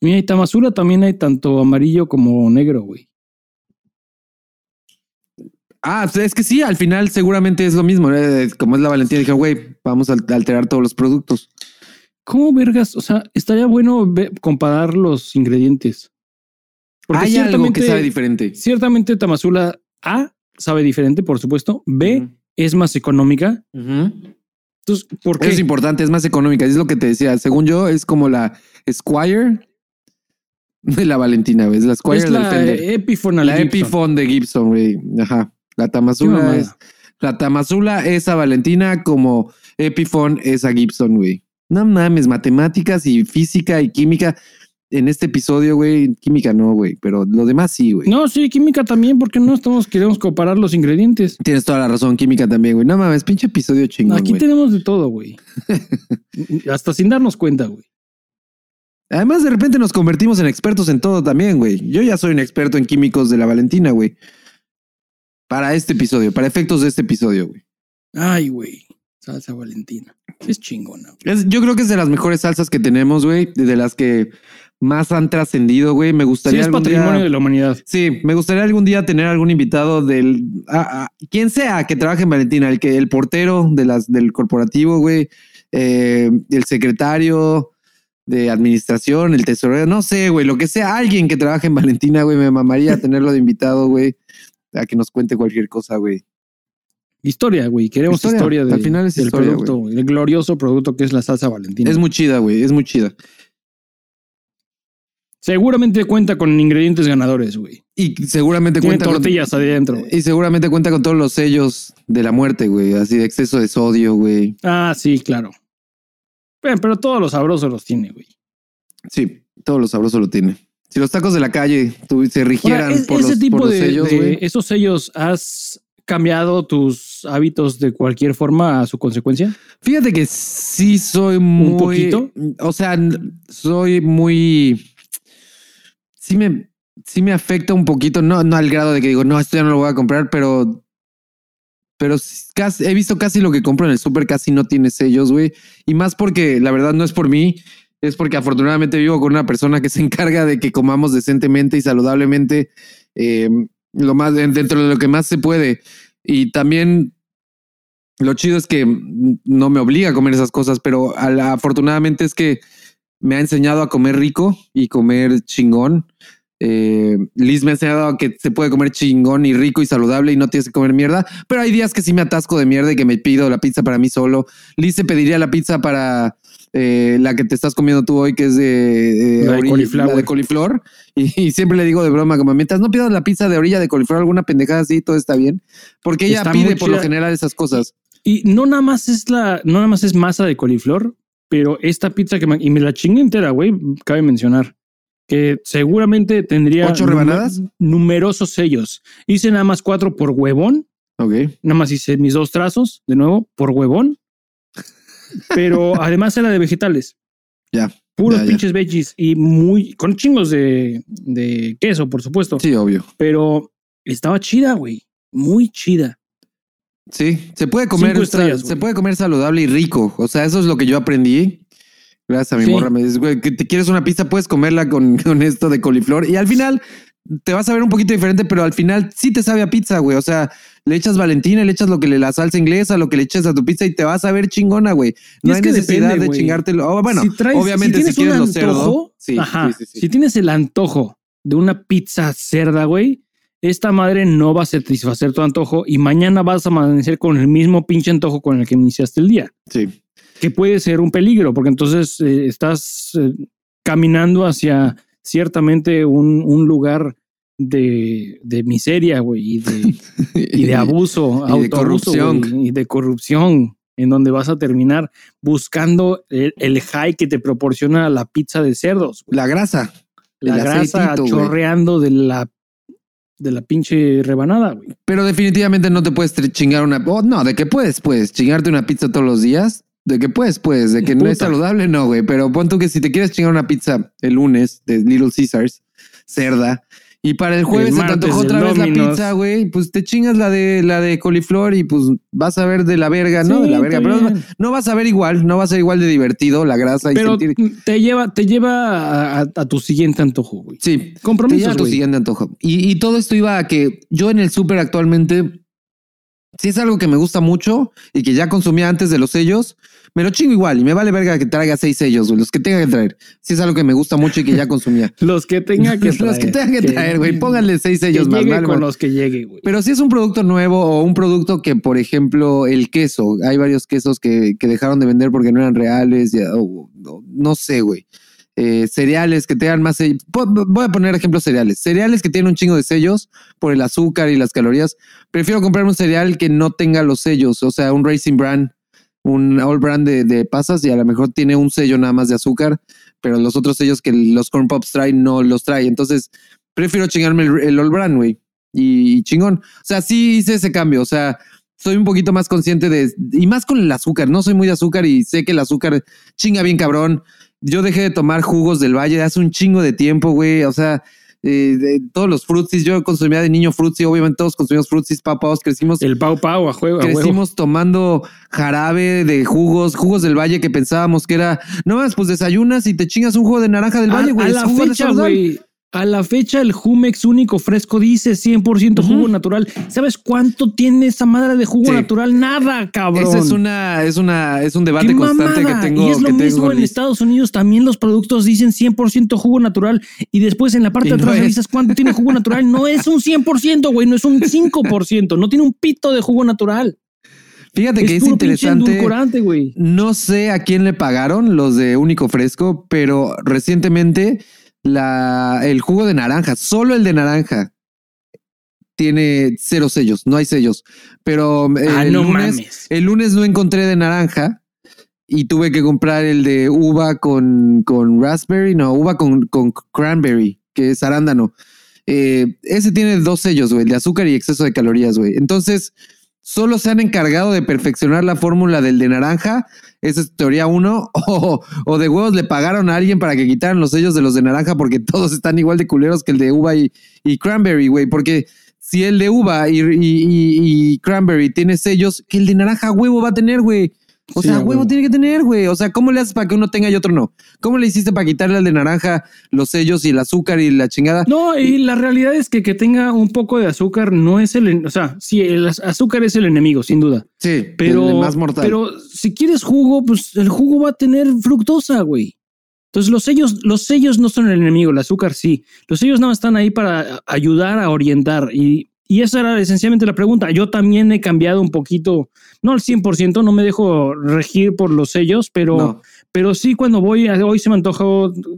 Mira, y Tamazula también hay tanto amarillo como negro, güey. Ah, pues es que sí, al final seguramente es lo mismo. eh, Como es la Valentina, dije, güey, vamos a alterar todos los productos. ¿Cómo vergas? O sea, estaría bueno comparar los ingredientes. Porque Hay algo que sabe diferente. Ciertamente Tamazula A sabe diferente, por supuesto. B es más económica. Ujú. Entonces, ¿por qué? Es importante, es más económica. Es lo que te decía. Según yo, es como la Squire de la Valentina, ¿ves? La Squire es del la Fender. Epiphone La. Epiphone de Gibson, güey. Ajá. La Tamazula es. La Tamazula es a Valentina como Epiphone es a Gibson, güey. No mames, matemáticas y física y química. En este episodio, güey, química no, güey, pero lo demás sí, güey. No, sí, química también, porque no estamos queremos comparar los ingredientes. Tienes toda la razón, química también, güey. No mames, pinche episodio chingón, Aquí güey. tenemos de todo, güey. Hasta sin darnos cuenta, güey. Además, de repente nos convertimos en expertos en todo también, güey. Yo ya soy un experto en químicos de la Valentina, güey. Para este episodio, para efectos de este episodio, güey. Ay, güey. Salsa Valentina. Es chingona. güey. Es- yo creo que es de las mejores salsas que tenemos, güey. De las que más han trascendido, güey. Me Sí, gustaría es algún patrimonio día- de la humanidad. Sí, me gustaría algún día tener algún invitado del a- a- quien sea que trabaje en Valentina, el que el portero de las del corporativo, güey, eh, el secretario de administración, el tesorero, no sé, güey, lo que sea, alguien que trabaje en Valentina, güey, me mamaría tenerlo de invitado, güey, a que nos cuente cualquier cosa, güey. Historia, güey. Queremos Historia. historia, de- Al final es del historia, producto, el glorioso producto que es la salsa Valentina. Es muy chida, güey, es muy chida. Seguramente cuenta con ingredientes ganadores, güey. Y seguramente Tiene cuenta con- tortillas adentro. y seguramente cuenta con todos los sellos de la muerte, güey, así de exceso de sodio, güey. Ah, sí, claro. Pero, pero todos los sabrosos los tiene, güey. Sí, todo lo sabroso lo tiene. Si los tacos de la calle se rigieran Ahora, es- por, ese los, tipo por los de, sellos, de- esos sellos, ¿has cambiado tus hábitos de cualquier forma a su consecuencia? Fíjate que sí soy muy. poquito? O sea, soy muy. Sí me, sí me afecta un poquito, no, no al grado de que digo, no, esto ya no lo voy a comprar, pero. Pero casi, he visto casi lo que compro en el súper, casi no tiene sellos, güey. Y más porque la verdad no es por mí, es porque afortunadamente vivo con una persona que se encarga de que comamos decentemente y saludablemente eh, lo más dentro de lo que más se puede. Y también lo chido es que mm, no me obliga a comer esas cosas, pero afortunadamente es que me ha enseñado a comer rico y comer chingón. Eh, Liz me ha enseñado a que se puede comer chingón y rico y saludable y no tienes que comer mierda, pero hay días que sí me atasco de mierda y que me pido la pizza para mí solo. Liz se pediría la pizza para eh, la que te estás comiendo tú hoy, que es de, eh, La de orilla- la de coliflor. Y, y siempre le digo de broma, como mientras no pidas la pizza de orilla de coliflor, alguna pendejada así, todo está bien. Porque ella Está pide por lo general esas cosas. Y no nada más es la, no nada más es masa de coliflor, pero esta pizza que me, y me la chingué entera, güey, cabe mencionar que seguramente tendría ¿Ocho numer- rebanadas? numerosos sellos. Hice nada más cuatro por huevón, Ok. nada más hice mis dos trazos, de nuevo, por huevón. Pero además era de vegetales. Ya. Puros Ya, ya. pinches veggies y muy, con chingos de, de queso, por supuesto. Sí, obvio. Pero estaba chida, güey. Muy chida. Sí, se puede comer, estrellas, se puede comer saludable y rico. O sea, eso es lo que yo aprendí. Gracias a mi Sí. morra. Me dice, güey, que te quieres una pizza, puedes comerla con, con esto de coliflor. Y al final te vas a ver un poquito diferente, pero al final sí te sabe a pizza, güey. O sea, le echas Valentina, le echas lo que le la salsa inglesa, lo que le echas a tu pizza y te vas a ver chingona, güey. No hay que necesidad depende, de güey. chingártelo. Oh, bueno, Si traes- obviamente si, tienes un quieres cerdo. antojo, Sí, ajá, sí, sí, sí. Si tienes el antojo de una pizza cerda, güey, esta madre no va a satisfacer tu antojo y mañana vas a amanecer con el mismo pinche antojo con el que iniciaste el día, Sí. que puede ser un peligro, porque entonces eh, estás eh, caminando hacia ciertamente un, un lugar de, de miseria, güey, y de, y de abuso, Y de corrupción. y de corrupción, en donde vas a terminar buscando el, el high que te proporciona la pizza de cerdos. La grasa. La grasa aceitito, chorreando de la, de la pinche rebanada, güey. Pero definitivamente no te puedes chingar una. oh, no, de que puedes, puedes chingarte una pizza todos los días. De que puedes, puedes. De que no es saludable, no, güey. Pero pon tú que si te quieres chingar una pizza el lunes de Little Caesars, cerda, y para el jueves El se te antojó otra vez la pizza, güey, pues te chingas la de la de coliflor y pues vas a ver de la verga, ¿no? Sí, De la verga. Pero no vas a ver igual, no va a ser igual de divertido la grasa y Pero sentir. te lleva, te lleva a, tu siguiente antojo, güey. Sí, te lleva Compromisos, a tu siguiente antojo. Y, y todo esto iba a que yo en el súper actualmente Si es algo que me gusta mucho y que ya consumía antes de los sellos, me lo chingo igual y me vale verga que traiga seis sellos, güey, los que tenga que traer. Si es algo que me gusta mucho y que ya consumía. los que tenga que traer. los que tenga que traer, güey, pónganle seis sellos que más. Llegue vale, con los que llegue, güey. Pero si es un producto nuevo o un producto que, por ejemplo, el queso, hay varios quesos que, que dejaron de vender porque no eran reales, ya, o- o- no sé, güey. Eh, cereales que tengan más sellos. Voy a poner ejemplos cereales. Cereales que tienen un chingo de sellos por el azúcar y las calorías. Prefiero comprar un cereal que no tenga los sellos, o sea, un Racing Brand, un All Brand de, de pasas y a lo mejor tiene un sello nada más de azúcar, pero los otros sellos que los Corn Pops traen no los trae. Entonces, prefiero chingarme el, el All Brand, güey. Y, y chingón. O sea, sí hice ese cambio. O sea, soy un poquito más consciente de. Y más con el azúcar. No soy muy de azúcar y sé que el azúcar chinga bien cabrón. Yo dejé de tomar jugos del valle hace un chingo de tiempo, güey. O sea, eh, de todos los frutsis. Yo consumía de niño frutsi. Obviamente todos consumimos frutsis, papaos. Crecimos El Pau Pau a juego. a. Crecimos tomando jarabe de jugos, jugos del valle que pensábamos que era, no más, pues desayunas y te chingas un jugo de naranja del A- valle, güey. a, la fecha, güey. A la fecha, el Jumex único fresco dice 100% jugo natural. ¿Sabes cuánto tiene esa madre de jugo Sí. natural? Nada, cabrón. Ese es una, es una, es un debate ¡Qué constante que tengo. Y es lo que mismo en. Estados Unidos. También los productos dicen 100% jugo natural. Y después en la parte Y de no atrás es. revisas cuánto tiene jugo natural. No es un 100%, güey. No es un 5%. No tiene un pito de jugo natural. Fíjate que es puro pinche interesante. güey. No sé a quién le pagaron los de Único Fresco, pero recientemente la, el jugo de naranja, solo el de naranja, tiene cero sellos, no hay sellos. Pero eh, Ah, el, no lunes, mames. el lunes no encontré de naranja y tuve que comprar el de uva con, con raspberry, no, uva con, con cranberry, que es arándano. Eh, ese tiene dos sellos, güey, el de azúcar y exceso de calorías, güey. Entonces, solo se han encargado de perfeccionar la fórmula del de naranja. Esa es teoría uno. O, o de huevos le pagaron a alguien para que quitaran los sellos de los de naranja porque todos están igual de culeros que el de uva y, cranberry, güey. Porque si el de uva y, cranberry tiene sellos, que el de naranja huevo va a tener, güey. O Sí, sea, huevo. tiene que tener, güey. O sea, ¿cómo le haces para que uno tenga y otro no? ¿Cómo le hiciste para quitarle al de naranja los sellos y el azúcar y la chingada? No, y la realidad es que que tenga un poco de azúcar no es el, o sea, sí, el az- azúcar es el enemigo, sin duda. Sí, Pero, el más mortal. pero si quieres jugo, pues el jugo va a tener fructosa, güey. Entonces los sellos, los sellos no son el enemigo, el azúcar sí. Los sellos nada más están ahí para ayudar a orientar y, y esa era esencialmente la pregunta. Yo también he cambiado un poquito, no al 100%, no me dejo regir por los sellos, pero, No. pero sí cuando voy, a- hoy se me antoja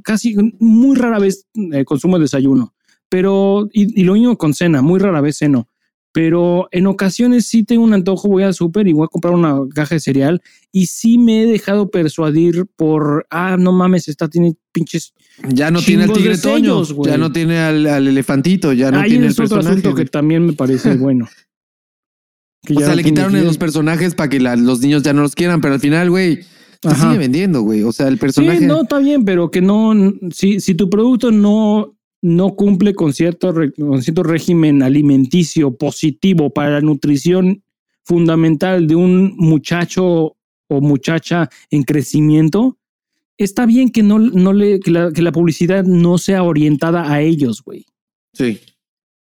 casi muy rara vez eh, consumo el desayuno, pero y, y lo mismo con cena, muy rara vez ceno. Pero en ocasiones sí tengo un antojo, voy al súper y voy a comprar una caja de cereal y sí me he dejado persuadir por, ah, no mames, esta tiene pinches... Ya no tiene al tigre Toño, ya no tiene al, al elefantito, ya no Ahí tiene el es otro personaje. asunto que también me parece bueno. O sea, no le quitaron los personajes para que la- los niños ya no los quieran, pero al final, güey, sigue vendiendo, güey. O sea, el personaje. Sí, no, está bien, pero que no, si, si tu producto no, no cumple con cierto, con cierto régimen alimenticio positivo para la nutrición fundamental de un muchacho o muchacha en crecimiento, está bien que no, no le, que la, que la publicidad no sea orientada a ellos, güey. Sí.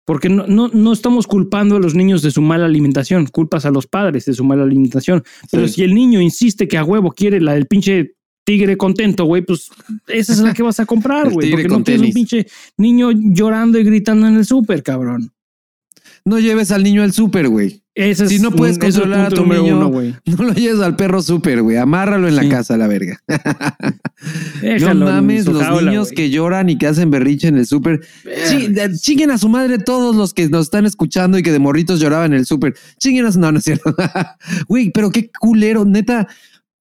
Porque no, no, no estamos culpando a los niños de su mala alimentación, culpas a los padres de su mala alimentación. Pero Sí. si el niño insiste que a huevo quiere la del pinche tigre contento, güey, pues esa es la que vas a comprar, güey. tigre Porque no quieres un pinche niño llorando y gritando en el súper, cabrón. No lleves al niño al súper, güey. Ese Si es no puedes un- es controlar a tu niño, uno. No lo lleves al perro súper, güey. Amárralo en la casa, la verga. Déjalo no mames, los jaula, niños que lloran y que hacen berriche en el súper. Chinguen a su madre todos los que nos están escuchando y que de morritos lloraban en el súper. Chinguen a su... No, no es cierto. Güey, pero qué culero, neta.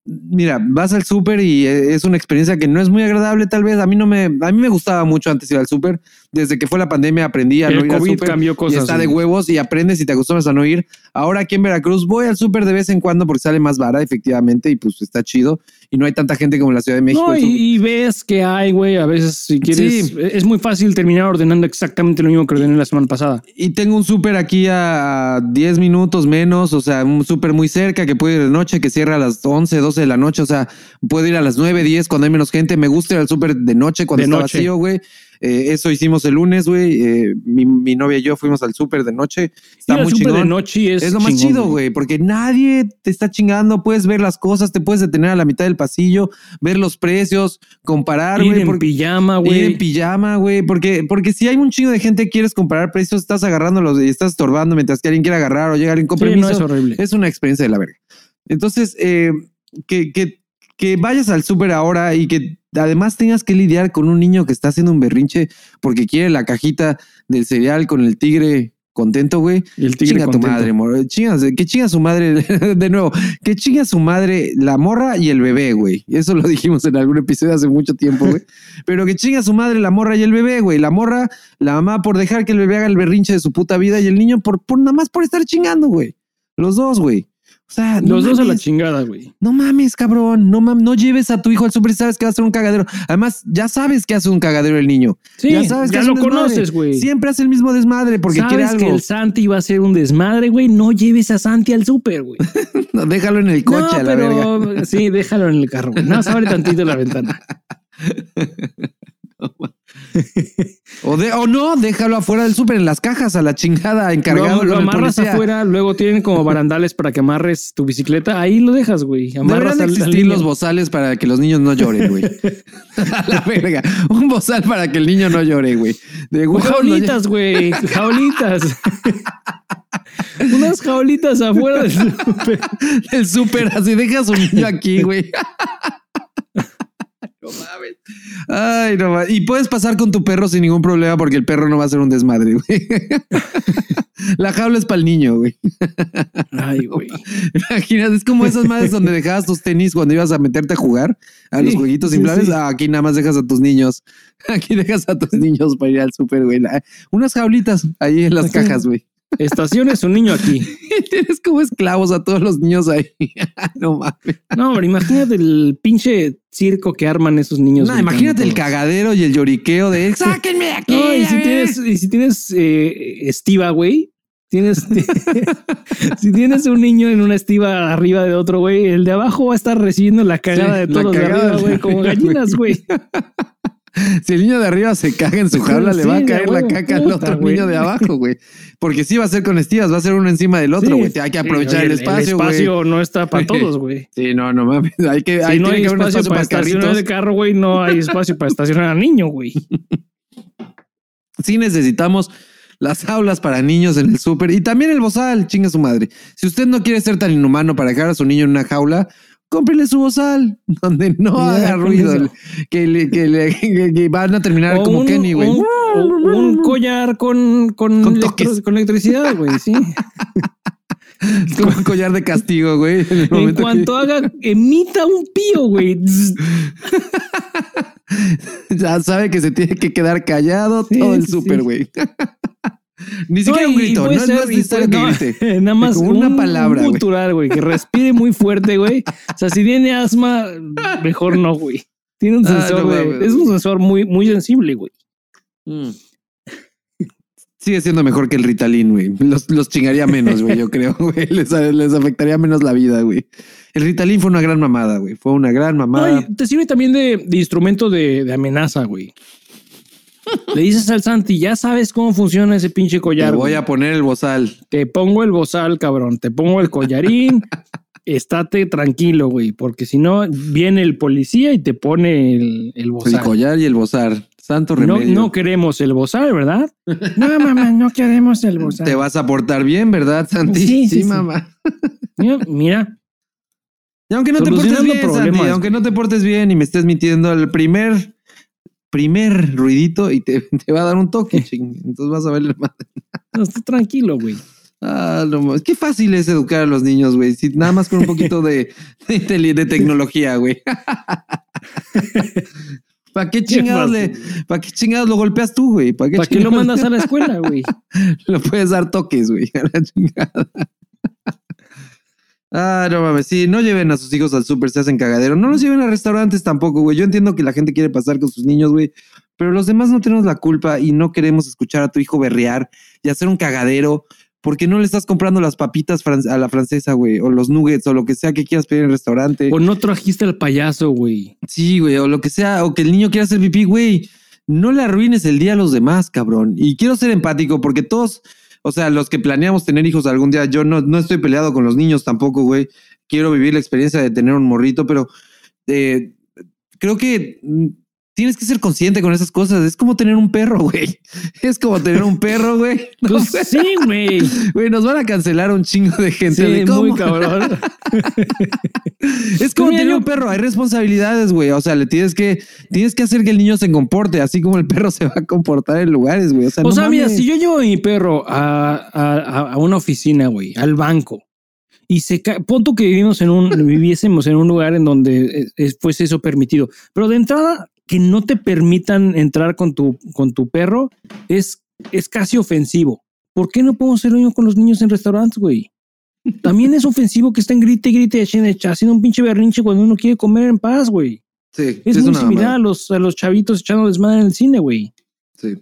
Mira, vas al súper y eh, es una experiencia que no es muy agradable, tal vez. A mí no me, a mí me gustaba mucho antes ir al súper. Desde que fue la pandemia aprendí a El no ir al COVID súper. cambió Y cosas, está de huevos y aprendes y te acostumbras a no ir. Ahora aquí en Veracruz voy al súper de vez en cuando porque sale más vara, efectivamente, y pues está chido. Y no hay tanta gente como en la Ciudad de México. No, y, y ves que hay, güey, a veces si quieres, Sí. es muy fácil terminar ordenando exactamente lo mismo que ordené la semana pasada. Y tengo un súper aquí a 10 minutos menos, o sea, un súper muy cerca que puede ir de noche, que cierra a las 11, 12 de la noche, o sea, puedo ir a las 9, 10 cuando hay menos gente. Me gusta ir al súper de noche cuando De está noche. vacío, güey. Eh, eso hicimos el lunes, güey. Eh, mi, mi novia y yo fuimos al súper de noche. Está muy chingón. de noche es, Es lo más chingón, chido, güey, porque nadie te está chingando, puedes ver las cosas, te puedes detener a la mitad del pasillo, ver los precios, comparar, Ir güey, en porque- pijama, ir en güey. pijama, güey, porque, porque si hay un chingo de gente que quieres comparar precios, estás agarrándolos y estás estorbando mientras que alguien quiere agarrar o llega alguien con Sí, permiso. no es horrible. es una experiencia de la verga. Entonces, eh, que, que, que vayas al súper ahora y que además tengas que lidiar con un niño que está haciendo un berrinche porque quiere la cajita del cereal con el tigre contento, güey. El tigre Chinga tu contento. madre, mor. Chingas, que chinga su madre, de nuevo, que chinga su madre la morra y el bebé, güey. Eso lo dijimos en algún episodio hace mucho tiempo, güey. Pero que chinga su madre la morra y el bebé, güey. La morra, la mamá por dejar que el bebé haga el berrinche de su puta vida y el niño por, por nada más por estar chingando, güey. Los dos, güey. O sea, no Los dos a la chingada, güey. No mames, cabrón. No mames, no lleves a tu hijo al súper si sabes que va a ser un cagadero. Además, ya sabes que hace un cagadero el niño. Sí, ya ya, sabes que hace lo conoces, güey. Siempre hace el mismo desmadre porque Sabes quiere algo. que el Santi va a ser un desmadre, güey. No lleves a Santi al súper, güey. No, déjalo en el coche no, a la verga. pero sí, déjalo en el carro, güey. No, abre tantito la ventana. O, de, o no, déjalo afuera del súper en las cajas a la chingada encargado. Lo, amarras policía. afuera, luego tienen como barandales para que amarres tu bicicleta. Ahí lo dejas, güey. Amarras Deberían al existir los bozales para que los niños no lloren, güey. a la verga. Un bozal para que el niño no llore, güey. De Jaulitas, güey. Jaulitas. Unas jaulitas afuera del súper. El súper, así deja a su niño aquí, güey. No mames. Ay, no mames. Y puedes pasar con tu perro sin ningún problema porque el perro no va a ser un desmadre, güey. La jaula es para el niño, güey. Ay, güey. Imagínate, es como esas madres donde dejabas tus tenis cuando ibas a meterte a jugar a los Sí, jueguitos inflables. sí. Ah, aquí nada más dejas a tus niños. Aquí dejas a tus niños para ir al súper, güey. La- Unas jaulitas ahí en las Aquí. cajas, güey. Estaciones un niño aquí. Tienes como esclavos a todos los niños ahí. no mames. No, pero imagínate el pinche circo que arman esos niños. No, imagínate el cagadero y el lloriqueo de sáquenme de aquí. No, y si eh". tienes, y si tienes eh, estiva, güey, tienes, si tienes un niño en una estiva arriba de otro, güey, el de abajo va a estar recibiendo la cagada Sí, de todos los de arriba, güey, como gallinas, güey. Si el niño de arriba se caga en su jaula, le va a Sí, caer la caca al otro niño de abajo, güey. Porque sí va a ser con estivas, va a ser uno encima del otro, Sí, güey. Hay que sí, aprovechar el espacio, güey. El espacio no está para todos, güey. Sí, no, no mames. Hay que, Si ahí no hay que espacio, espacio para para estacionar el carro, güey, no hay espacio para estacionar al niño, güey. Sí necesitamos las aulas para niños en el súper y también el bozal, chinga su madre. Si usted no quiere ser tan inhumano para dejar a su niño en una jaula, cómprele su bozal, donde no haga ruido, que, le, que, le- que- que van a terminar O como un, Kenny, güey. un- collar con, con, Con electro- con electricidad, güey, sí. Como un collar de castigo, güey. En, En momento que- cuanto haga, emita un pío, güey. Ya sabe que se tiene que quedar callado Sí, todo el súper, sí. güey. Ni siquiera un No, grito, no es, ser- no es y necesario que grite. Nada más una un- palabra, un güey. que respire muy fuerte, güey. O sea, si tiene asma, mejor no, güey. Tiene un Ah, sensor, no mames. es un sensor muy, muy sensible, güey. Mm. Sigue siendo mejor que el Ritalin, güey. Los, los chingaría menos, güey, yo creo, güey. Les, les afectaría menos la vida, güey. El Ritalin fue una gran mamada, güey. Fue una gran mamada. Te sirve también de, de instrumento de, de amenaza, güey. Le dices al Santi, ya sabes cómo funciona ese pinche Te collar. voy güey. a poner el bozal. Te pongo el bozal, cabrón. Te pongo el collarín. Estate tranquilo, güey, porque si no, viene el policía y te pone el, el El bozal. collar y el bozal. Santo No, remedio. no queremos el bozal, ¿verdad? No, mamá, no queremos el bozal. Te vas a portar bien, ¿verdad, Santi? Sí, sí, sí. mamá. Mira, mira, Y aunque no te portes bien, Santi, aunque no te portes bien y me estés mintiendo, el primer, primer ruidito y te, te va a dar un toque, ching. Entonces vas a ver la madre. no, estoy tranquilo, güey. Ah, no. Qué fácil es educar a los niños, güey. Si nada más con un poquito de, de, tecnología, güey. ¿Para qué chingados le, para qué chingados lo golpeas tú, güey? ¿Para qué, ¿Para qué lo mandas a la escuela, güey? lo puedes dar toques, güey? Ah, no mames. Sí, no lleven a sus hijos al súper, se hacen cagadero. No los lleven a restaurantes tampoco, güey. Yo entiendo que la gente quiere pasar con sus niños, güey. Pero los demás no tenemos la culpa y no queremos escuchar a tu hijo berrear y hacer un cagadero porque no le estás comprando las papitas a la francesa, güey, o los nuggets o lo que sea que quieras pedir en el restaurante. O no trajiste al payaso, güey. Sí, güey, o lo que sea, o que el niño quiera hacer pipí, güey. no le arruines el día a los demás, cabrón. Y quiero ser empático porque todos, o sea, los que planeamos tener hijos algún día, yo no, no estoy peleado con los niños tampoco, güey. Quiero vivir la experiencia de tener un morrito, pero eh, creo que mm, tienes que ser consciente con esas cosas. Es como tener un perro, güey. Es como tener un perro, güey. No, Pues sí, güey. Güey, nos van a cancelar un chingo de gente. Sí, de cómo- muy cabrón. Es como Mira, tener yo- un perro, hay responsabilidades, güey. O sea, le tienes que, tienes que hacer que el niño se comporte, así como el perro se va a comportar en lugares, güey. O sea, O no sea, mira, si yo llevo a mi perro a, a- una oficina, güey, al banco, y se tú que vivimos en un, viviésemos en un lugar en donde eh, fuese eso permitido, pero de entrada que no te permitan entrar con tu, con tu perro es, es casi ofensivo. ¿Por qué no podemos lo mismo con los niños en restaurantes, güey? También es ofensivo que estén grite y grite haciendo un pinche berrinche cuando uno quiere comer en paz, güey. Sí, Es, sí, muy similar a los, a los chavitos echando desmadre en el cine, güey. Sí.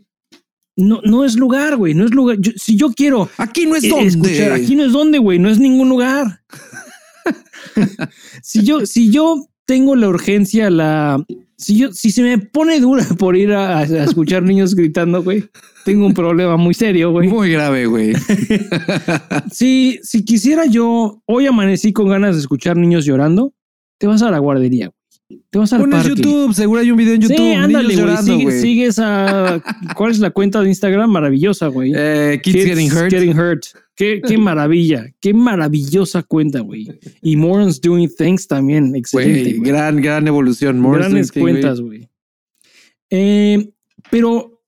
No, no es lugar, güey. No es lugar. Yo- si yo quiero Aquí no es eh, donde. escuchar, aquí no es donde, güey. No es ningún lugar. si yo, si yo tengo la urgencia, la, si yo, si se me pone dura por ir a, a escuchar niños gritando, güey, tengo un problema muy serio, güey. Muy grave, güey. Si, si quisiera yo, hoy amanecí con ganas de escuchar niños llorando, te vas a la guardería, güey. Te vas al Pones parque. YouTube, seguro hay un video en YouTube. sí, ándale, güey. Sigue, sigues a. ¿Cuál es la cuenta de Instagram? Maravillosa, güey. Eh, kids, Getting Hurt. Getting hurt. Qué, qué maravilla. Qué maravillosa cuenta, güey. Y Morons Doing Things también. Excelente. Güey. gran, gran evolución. More Grandes cuentas, güey. Eh, pero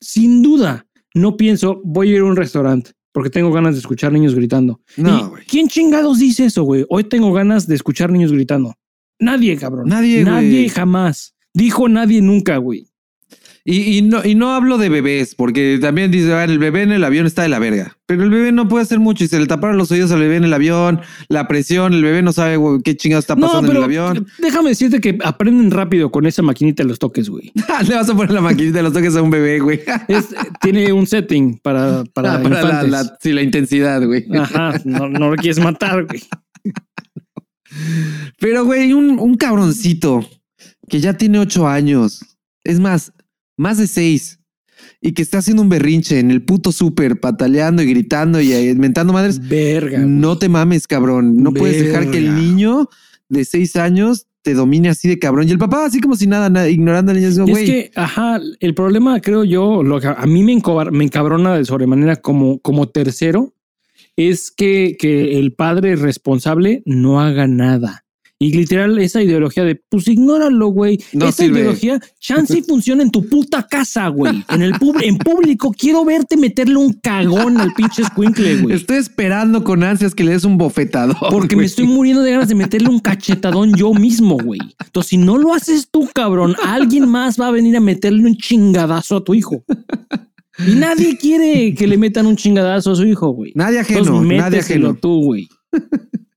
sin duda, no pienso, voy a ir a un restaurante porque tengo ganas de escuchar niños gritando. No, ¿Y güey. ¿Quién chingados dice eso, güey? Hoy tengo ganas de escuchar niños gritando. Nadie, cabrón. Nadie, güey. Nadie jamás. Dijo nadie nunca, güey. Y, y no, y no hablo de bebés, porque también dice, "Ah, el bebé en el avión está de la verga. Pero el bebé no puede hacer mucho y se le taparon los oídos al bebé en el avión, la presión, el bebé no sabe güey, qué chingados está pasando en el avión. déjame decirte que aprenden rápido con esa maquinita de los toques, güey. le vas a poner la maquinita de los toques a un bebé, güey. Es- tiene un setting para, para, Ah, para la, infantes. la- sí, la intensidad, güey. Ajá, no, no lo quieres matar, güey. Pero, güey, un, un cabroncito que ya tiene ocho años, es más, más de seis, y que está haciendo un berrinche en el puto súper, pataleando y gritando y eh, mentando madres. Verga. güey. No te mames, cabrón. No puedes dejar que el niño de seis años te domine así de cabrón. Y el papá, así como si nada, nada, ignorando al niño, es güey. que, ajá, el problema, creo yo, lo que a mí me, encobar- me encabrona de sobremanera como, como tercero, es que, que el padre responsable no haga nada. Y literal, esa ideología de, pues ignóralo, güey. No esa sirve. ideología, chance y funciona en tu puta casa, güey. En el pub- en público, quiero verte meterle un cagón al pinche escuincle, güey. Estoy esperando con ansias que le des un bofetador. Porque me estoy muriendo de ganas de meterle un cachetadón yo mismo, güey. Entonces, si no lo haces tú, cabrón, alguien más va a venir a meterle un chingadazo a tu hijo. Y nadie quiere que le metan un chingadazo a su hijo, güey. Nadie ajeno, Entonces, nadie ajeno. tú, güey.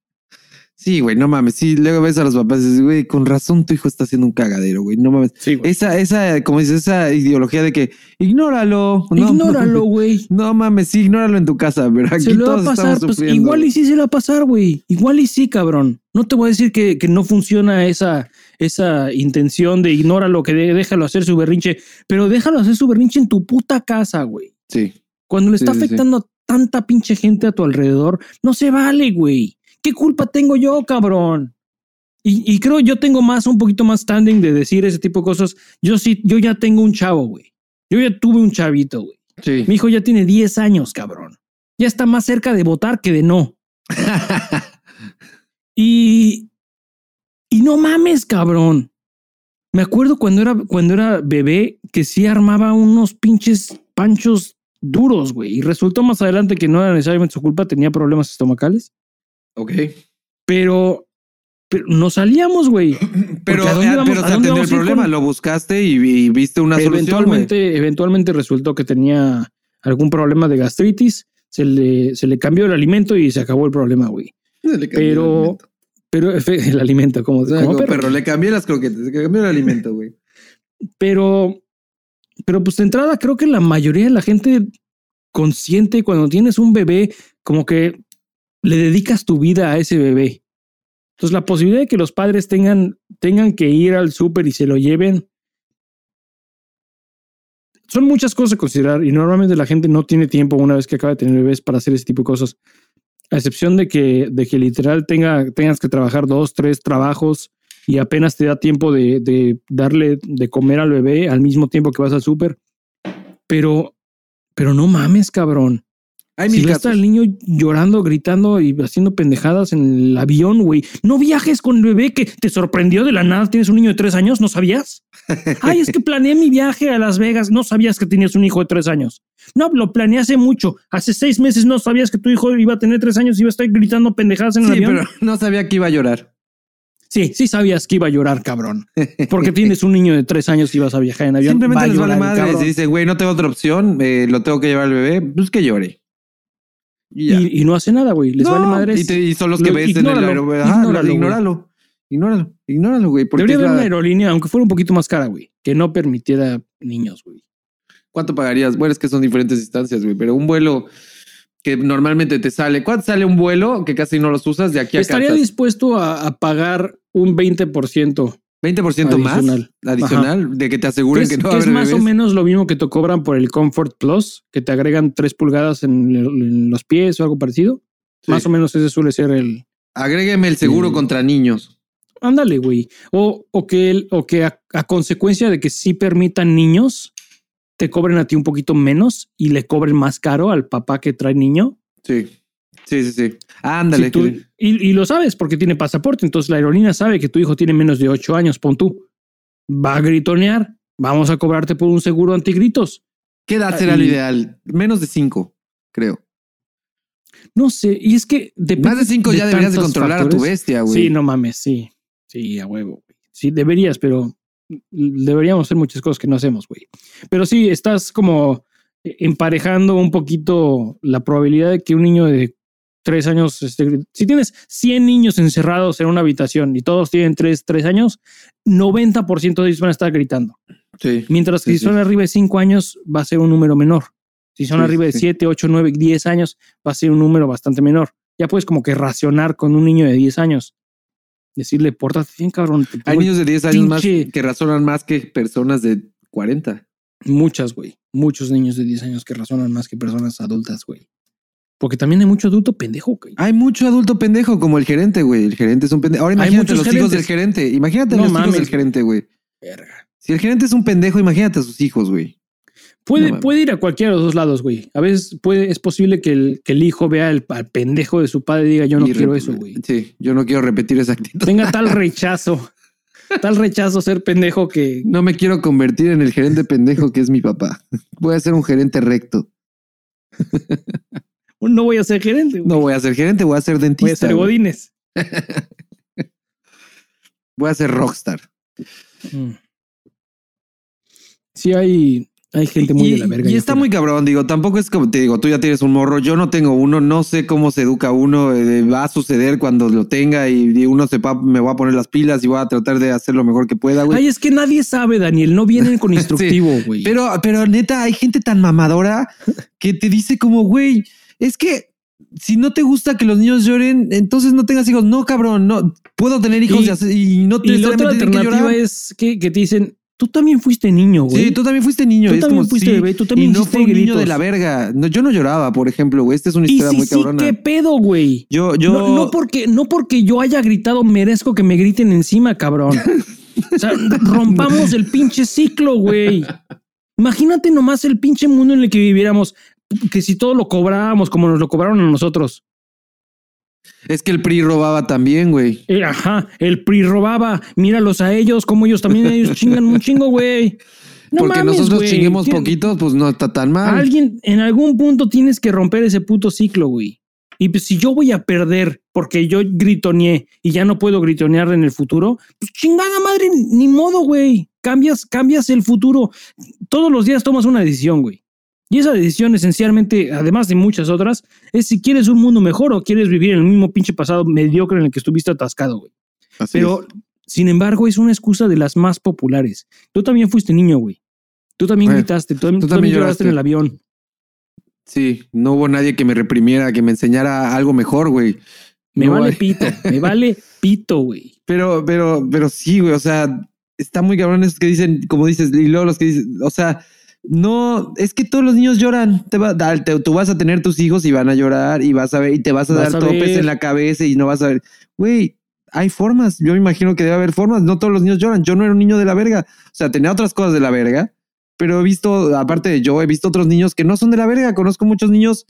Sí, güey, no mames. Sí, luego ves a los papás y dices, güey, con razón tu hijo está haciendo un cagadero, güey. No mames. Sí, güey. Esa, esa, como dices, esa ideología de que ignóralo. No, Ignóralo, güey. no mames, sí, ignóralo en tu casa, aquí Se lo va a pasar, pues igual y sí se le va a pasar, güey. Igual y sí, cabrón. No te voy a decir que, que no funciona esa, esa intención de ignóralo, que de- déjalo hacer su berrinche, pero déjalo hacer su berrinche en tu puta casa, güey. Sí. Cuando le Sí, está sí, sí. afectando a tanta pinche gente a tu alrededor, no se vale, güey. ¿Qué culpa tengo yo, cabrón? Y, y creo yo tengo más, un poquito más standing de decir ese tipo de cosas. Yo sí, yo ya tengo un chavo, güey. Yo ya tuve un chavito, güey. Sí. Mi hijo ya tiene 10 años, cabrón. Ya está más cerca de votar que de no. Y, y no mames, cabrón. Me acuerdo cuando era, cuando era bebé que sí armaba unos pinches panchos duros, güey. Y resultó más adelante que no era necesariamente su culpa, tenía problemas estomacales. ok. Pero, pero no salíamos, güey. Pero, ¿a dónde vamos- pero a dónde el problema, con- lo buscaste y, y viste una solución. güey. eventualmente, eventualmente resultó que tenía algún problema de gastritis. Se le, se le cambió el alimento y se acabó el problema, güey. Se le cambió el Pero. Pero el alimento, como, O sea, como como perro. perro, le cambié las croquetas, le cambié el alimento, güey. Pero, pero pues de entrada creo que la mayoría de la gente consciente cuando tienes un bebé, como que le dedicas tu vida a ese bebé. Entonces la posibilidad de que los padres tengan, tengan que ir al súper y se lo lleven, son muchas cosas a considerar y normalmente la gente no tiene tiempo una vez que acaba de tener bebés para hacer ese tipo de cosas. A excepción de que, de que literal tenga, tengas que trabajar dos, tres trabajos y apenas te da tiempo de, de darle de comer al bebé al mismo tiempo que vas al súper. Pero, pero no mames, cabrón. Hay Si ves al niño llorando, gritando y haciendo pendejadas en el avión, güey. No viajes con el bebé que te sorprendió de la nada. Tienes un niño de tres años, ¿no sabías? Ay, es que planeé mi viaje a Las Vegas. No sabías que tenías un hijo de tres años. No, lo planeé hace mucho. Hace seis meses no sabías que tu hijo iba a tener tres años y iba a estar gritando pendejadas en el Sí, avión. pero no sabía que iba a llorar. Sí, sí sabías que iba a llorar, cabrón. Porque tienes un niño de tres años y vas a viajar en avión. Simplemente les vale madre. Si dice, güey, no tengo otra opción, eh, lo tengo que llevar al bebé, pues que llore. Y ya. Y, y no hace nada, güey. Les No, vale madres. Y, te- y son los que Lo- ves en el aeropuerto. Ignóralo, ignóralo. Ignóralo. Ignóralo, güey. Debería haber la- una aerolínea, aunque fuera un poquito más cara, güey, que no permitiera niños, güey. ¿Cuánto pagarías? Bueno, es que son diferentes instancias, güey, pero un vuelo que normalmente te sale. ¿Cuánto sale un vuelo que casi no los usas de aquí a Estaría Kansas? dispuesto a, a pagar un 20%. 20% más adicional. adicional de que te Que aseguren es, que no va que a es haber más o menos lo mismo que te cobran por el Comfort Plus, que te agregan 3 pulgadas en, los pies o algo parecido. Sí. Más o menos ese suele ser el. Agrégueme el seguro contra niños. Ándale, güey. O, o que, el- o que a, a consecuencia de que sí permitan niños, te cobren a ti un poquito menos y le cobren más caro al papá que trae niño. Sí. Sí, sí, sí. Ándale. Si tú- que- y, y lo sabes porque tiene pasaporte. Entonces la aerolínea sabe que tu hijo tiene menos de 8 años, pon tú. Va a gritonear. Vamos a cobrarte por un seguro antigritos. ¿Qué edad Ah, será lo ideal? Menos de 5, creo. No sé. Y es que depende Más de 5 ya deberías de controlar a tu bestia, güey. Sí, no mames, sí. Sí, a huevo. Sí, deberías, pero deberíamos hacer muchas cosas que no hacemos, güey. Pero sí, estás como emparejando un poquito la probabilidad de que un niño de tres años, esté- si tienes 100 niños encerrados en una habitación y todos tienen tres, tres años, 90% de ellos van a estar gritando. Sí. Mientras que Sí, si son sí. arriba de 5 años, va a ser un número menor. Si son arriba de sí. 7, 8, 9, 10 años, va a ser un número bastante menor. Ya puedes como que racionar con un niño de 10 años. Decirle, pórtate bien, cabrón. Hay niños de 10 años más que razonan más que personas de 40. Muchas, güey. Muchos niños de 10 años que razonan más que personas adultas, güey. Porque también hay mucho adulto pendejo, güey. Hay mucho adulto pendejo como el gerente, güey. El gerente es un pendejo. Ahora imagínate los hijos del gerente. Imagínate No los hijos del gerente, güey. Verga. Si el gerente es un pendejo, imagínate a sus hijos, güey. Puede, No mames. puede ir a cualquiera de los dos lados, güey. A veces puede, es posible que el, que el hijo vea el, al pendejo de su padre y diga, yo no Y quiero eso, güey. Sí, yo no quiero repetir esa actitud. Tenga tal rechazo, tal rechazo ser pendejo que No me quiero convertir en el gerente pendejo que es mi papá. Voy a ser un gerente recto. no voy a ser gerente, güey. No voy a ser gerente, voy a ser dentista. voy a ser godines. Voy a ser rockstar. Mm. Sí hay, hay gente muy y, de la verga. y está muy cabrón, digo, tampoco es como te digo, tú ya tienes un morro, yo no tengo uno, no sé cómo se educa uno, eh, va a suceder cuando lo tenga y, y uno sepa, me voy a poner las pilas y voy a tratar de hacer lo mejor que pueda, güey. Ay, es que nadie sabe, Daniel. No vienen con instructivo, güey. Pero, pero neta, hay gente tan mamadora que te dice como, güey, es que si no te gusta que los niños lloren, entonces no tengas hijos. No, cabrón, no puedo tener hijos Y- y, no y la otra que alternativa llorar. es que, que te dicen, tú también fuiste niño, güey. Sí, tú también fuiste niño. Tú es también como, fuiste sí, bebé, tú también y no fue un niño de la verga. No, yo no lloraba, por ejemplo, güey. Esta es una historia sí, muy sí, cabrona. qué pedo, güey. Yo, yo. No, no porque, no porque yo haya gritado, merezco que me griten encima, cabrón. o sea, rompamos el pinche ciclo, güey. Imagínate nomás el pinche mundo en el que viviéramos, que si todo lo cobrábamos como nos lo cobraron a nosotros. Es que el PRI robaba también, güey. Eh, ajá, el PRI robaba, míralos a ellos, como ellos también ellos chingan un chingo, güey. No Porque mames, nosotros güey. chinguemos Tien- poquitos, pues no está tan mal. Alguien, en algún punto tienes que romper ese puto ciclo, güey. Y pues si yo voy a perder porque yo gritoneé y ya no puedo gritonear en el futuro, pues chingada madre, ni modo, güey. Cambias, cambias el futuro. Todos los días tomas una decisión, güey. Y esa decisión esencialmente, además de muchas otras, es si quieres un mundo mejor o quieres vivir en el mismo pinche pasado mediocre en el que estuviste atascado, güey. Así Pero, es. sin embargo, es una excusa de las más populares. Tú también fuiste niño, güey. Tú también Bueno, gritaste, tú, tú también también lloraste en el avión. Sí, no hubo nadie que me reprimiera, que me enseñara algo mejor, güey. Me No vale pito, me vale pito, güey. Pero, pero, pero sí, güey. O sea, está muy cabrón esos que dicen, como dices, y luego los que dicen, o sea, No, es que todos los niños lloran. Te va, te- tú vas a tener tus hijos y van a llorar y vas a ver y te vas a Vas dar a topes en la cabeza y no vas a ver. Güey, hay formas. Yo me imagino que debe haber formas. No todos los niños lloran. Yo no era un niño de la verga. O sea, tenía otras cosas de la verga, pero he visto, aparte de yo, he visto otros niños que no son de la verga. Conozco muchos niños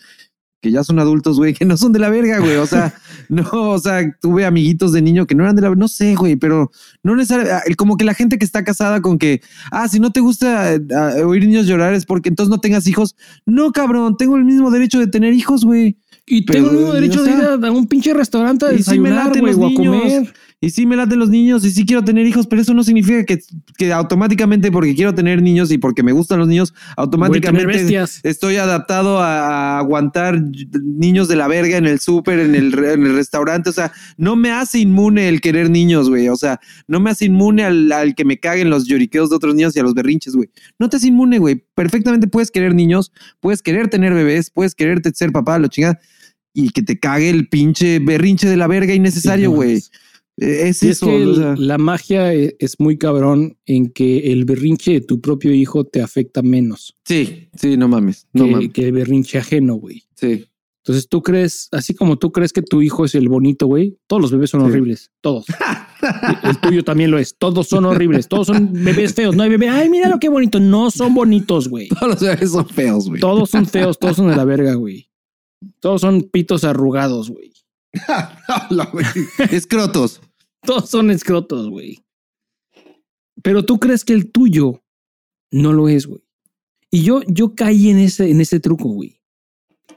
que ya son adultos, güey, que no son de la verga, güey. O sea, no, o sea, tuve amiguitos de niño que no eran de la no sé, güey, pero no necesariamente, como que la gente que está casada con que, ah, si no te gusta eh, ah, oír niños llorar es porque entonces no tengas hijos. No, cabrón, tengo el mismo derecho de tener hijos, güey. Y Pero, tengo el mismo o derecho de ir a, un pinche restaurante a desayunar, güey, o a comer. Y sí me laten los niños y sí quiero tener hijos, pero eso no significa que, que automáticamente porque quiero tener niños y porque me gustan los niños, automáticamente estoy adaptado a, aguantar niños de la verga en el súper, en el, en el restaurante. O sea, no me hace inmune el querer niños, güey. O sea, no me hace inmune al, al que me caguen los lloriqueos de otros niños y a los berrinches, güey. No te hace inmune, güey. Perfectamente puedes querer niños, puedes querer tener bebés, puedes quererte ser papá, lo chingada. Y que te cague el pinche berrinche de la verga innecesario, güey. Eh, es eso. que o el- sea, la magia e- es muy cabrón en que el berrinche de tu propio hijo te afecta menos sí, sí, no mames. No que, mames. que el berrinche ajeno, güey. Sí. Entonces tú crees, así como tú crees que tu hijo es el bonito, güey, todos los bebés son Sí. horribles, todos. el tuyo también lo es, todos son horribles, todos son bebés feos, no hay bebé, ay, mira lo que bonito, no son bonitos, güey. Todos los bebés son feos, güey. Todos son feos, todos son de la verga, güey. Todos son pitos arrugados, güey. Escrotos. Todos son escrotos, güey. Pero tú crees que el tuyo no lo es, güey. Y yo, yo caí en ese, en ese truco, güey.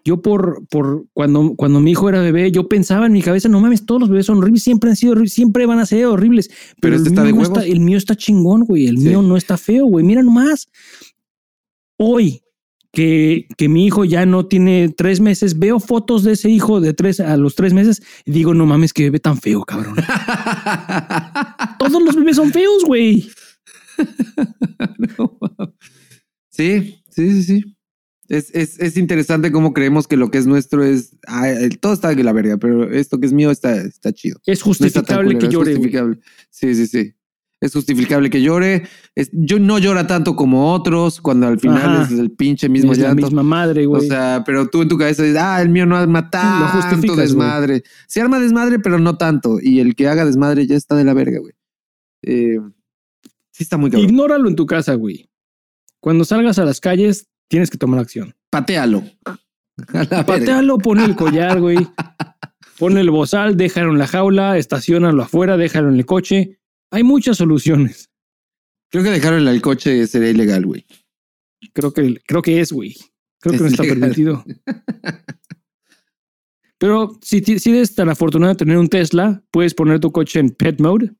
Yo por, por cuando, cuando mi hijo era bebé, yo pensaba en mi cabeza, no mames, todos los bebés son horribles, siempre han sido horribles, siempre van a ser horribles. Pero, Pero el, este está mío de está, el mío está chingón, güey. El Sí. mío no está feo, güey. Mira nomás. Hoy que, que mi hijo ya no tiene tres meses, veo fotos de ese hijo de tres a los tres meses y digo, no mames, que bebé tan feo, cabrón. Todos los bebés son feos, güey. No sí, sí, sí, sí. Es, es, es interesante cómo creemos que lo que es nuestro es. ah, todo está de la verga, pero esto que es mío está, está chido. Es No está justificable culero, que llore, justificable. Sí, sí, sí. Es justificable que llore. Es- yo no llora tanto como otros cuando al final Ajá. es el pinche mismo es la llanto. misma madre, O güey. sea, pero tú en tu cabeza dices, ah, el mío no arma tanto güey. desmadre. Se arma desmadre, pero no tanto. Y el que haga desmadre ya está de la verga, güey. Eh, sí está muy cabrón. Ignóralo en tu casa, güey. Cuando salgas a las calles, tienes que tomar acción. Patealo. La. Patealo, pon el collar, güey. Pon el bozal, déjalo en la jaula, estacionalo afuera, déjalo en el coche. Hay muchas soluciones. Creo que dejarlo en el coche sería ilegal, güey. Creo que, creo que es, güey. Creo que no está legal. permitido. Pero si, si eres tan afortunado de tener un Tesla, puedes poner tu coche en pet mode.